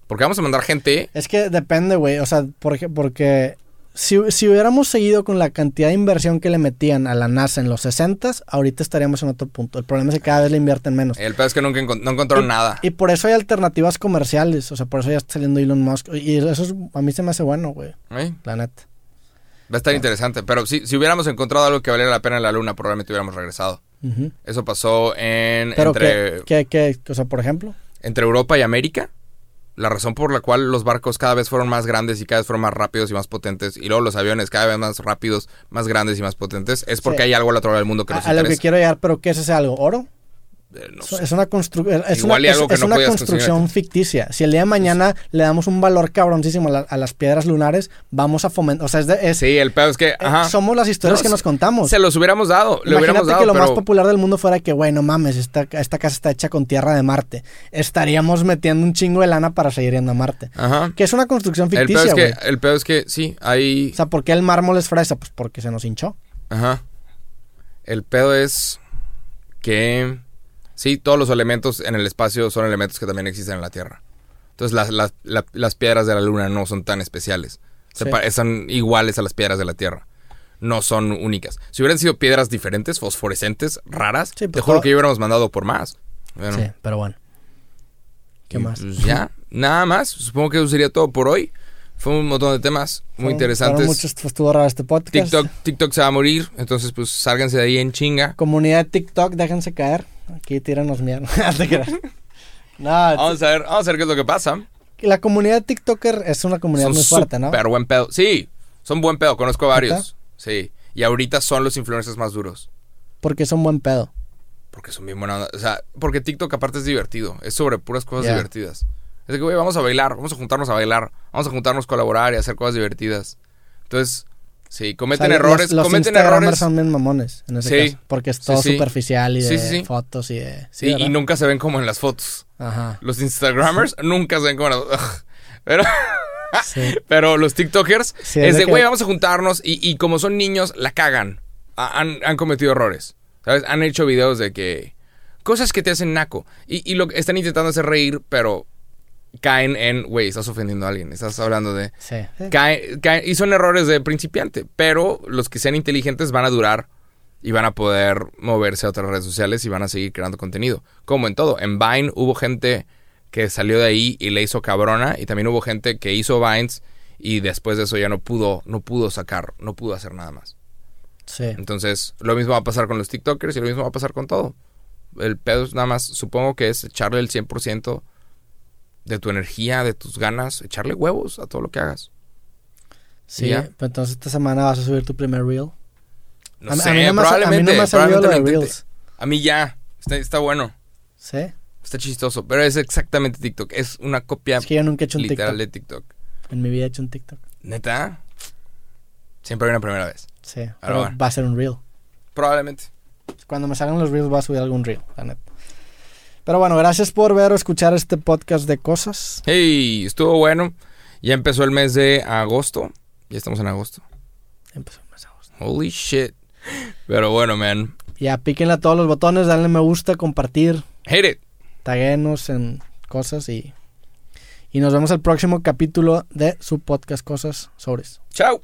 Porque vamos a mandar gente. Es que depende, güey. O sea, porque, porque si, si hubiéramos seguido con la cantidad de inversión que le metían a la NASA en los 60 ahorita estaríamos en otro punto. El problema es que cada vez le invierten menos. El peor es que nunca encon- no encontraron nada. Y por eso hay alternativas comerciales. O sea, por eso ya está saliendo Elon Musk. Y eso es- a mí se me hace bueno, güey. ¿Eh? La neta. Va a estar interesante. Pero si, si hubiéramos encontrado algo que valiera la pena en la Luna, probablemente hubiéramos regresado. Eso pasó en Pero entre, que, que, que, o sea, por ejemplo. entre Europa y América. La razón por la cual los barcos cada vez fueron más grandes y cada vez fueron más rápidos y más potentes, y luego los aviones cada vez más rápidos, más grandes y más potentes, es porque Sí. hay algo al otro lado del mundo que A, nos a lo que quiero llegar, pero ¿qué es ese algo? ¿Oro? No Es- una, constru- es una, es- que es no una construcción ficticia. Si el día de mañana le damos un valor cabroncísimo a, la- a las piedras lunares, vamos a fomentar. O sea, es de- Sí, el pedo es que, eh, ajá, somos las historias No, que nos contamos. se los hubiéramos dado, le hubiéramos Imagínate dado, que lo más popular del mundo fuera que, güey, no mames, esta, esta casa está hecha con tierra de Marte. Estaríamos metiendo un chingo de lana para seguir yendo a Marte. ajá. Que es una construcción El pedo ficticia, es que, el pedo es que, sí, hay, O sea, ¿por qué el mármol es fresa? Pues porque se nos hinchó. ajá. El pedo es que, sí, todos los elementos en el espacio son elementos que también existen en la Tierra. Entonces las, las, la- las piedras de la Luna no son tan especiales. Se Sí. son iguales a las piedras de la Tierra. No son únicas. Si hubieran sido piedras diferentes, fosforescentes, raras, Sí, te pues juro todo- que hubiéramos mandado por más. Bueno, Sí, pero bueno. ¿Qué más? pues, ya, nada más. Supongo que eso sería todo por hoy. Fue un montón de temas muy Fueron- interesantes. muchos- pues, estuvo raro este podcast. TikTok, TikTok se va a morir, entonces pues sálganse de ahí en chinga. Comunidad TikTok, déjense caer. Aquí tíranos mierda. No Vamos a ver, vamos a ver qué es lo que pasa. la comunidad de TikToker es una comunidad muy fuerte, ¿no? Súper buen pedo. Sí, son buen pedo, conozco varios. Sí, y ahorita son los influencers más duros. Porque son buen pedo. Porque son bien buena onda. O sea, porque TikTok aparte es divertido. Es sobre puras cosas divertidas. Es de que, güey, vamos a bailar, vamos a juntarnos a bailar. Vamos a juntarnos a colaborar y a hacer cosas divertidas. Entonces, sí, cometen O sea, errores, Los, los cometen Instagramers errores. son bien mamones en ese Sí. caso. Porque es todo Sí, sí. superficial y de fotos y de... Sí, y nunca se ven como en las fotos. Ajá. Los Instagramers nunca se ven como en las... Pero... Sí. Pero los TikTokers es es de que- güey, vamos a juntarnos y, y como son niños, la cagan. Ha- Han, han cometido errores. ¿Sabes? Han hecho videos de que... Cosas que te hacen naco. Y, y lo que están intentando hacer reír, pero caen en... Güey, estás ofendiendo a alguien. Estás hablando de... Sí. Caen, caen- y son errores de principiante. Pero los que sean inteligentes van a durar y van a poder moverse a otras redes sociales y van a seguir creando contenido. Como en todo. En Vine hubo gente que salió de ahí y le hizo cabrona. Y también hubo gente que hizo Vines y después de eso ya no pudo, no pudo sacar, no pudo hacer nada más. Sí. Entonces, lo mismo va a pasar con los TikTokers y lo mismo va a pasar con todo. El pedo es nada más, supongo que es echarle el 100% de tu energía, de tus ganas, echarle huevos a todo lo que hagas. Sí, ya. pues entonces esta semana vas a subir tu primer reel. No a, sé, a mí no me ha, a mí probablemente, no me ha salido lo de probablemente lo reels. intente. A mí ya, está, está bueno, Sí. está chistoso, pero es exactamente TikTok, es una copia Es que yo nunca he hecho un literal TikTok. de TikTok. En mi vida he hecho un TikTok. ¿Neta? Siempre hay una primera vez. Sí. Pero va a ser un reel. Probablemente. Cuando me salgan los reels voy a subir algún reel, la neta. Pero bueno, gracias por ver o escuchar este podcast de cosas. Hey, estuvo bueno. Ya empezó el mes de agosto. Ya estamos en agosto. Empezó el mes de agosto. Holy shit. Pero bueno, man. Ya, píquenle a todos los botones, denle me gusta, compartir, Hate it. taguenos en cosas y... Y nos vemos el próximo capítulo de su podcast Cosas Sobres. Chao.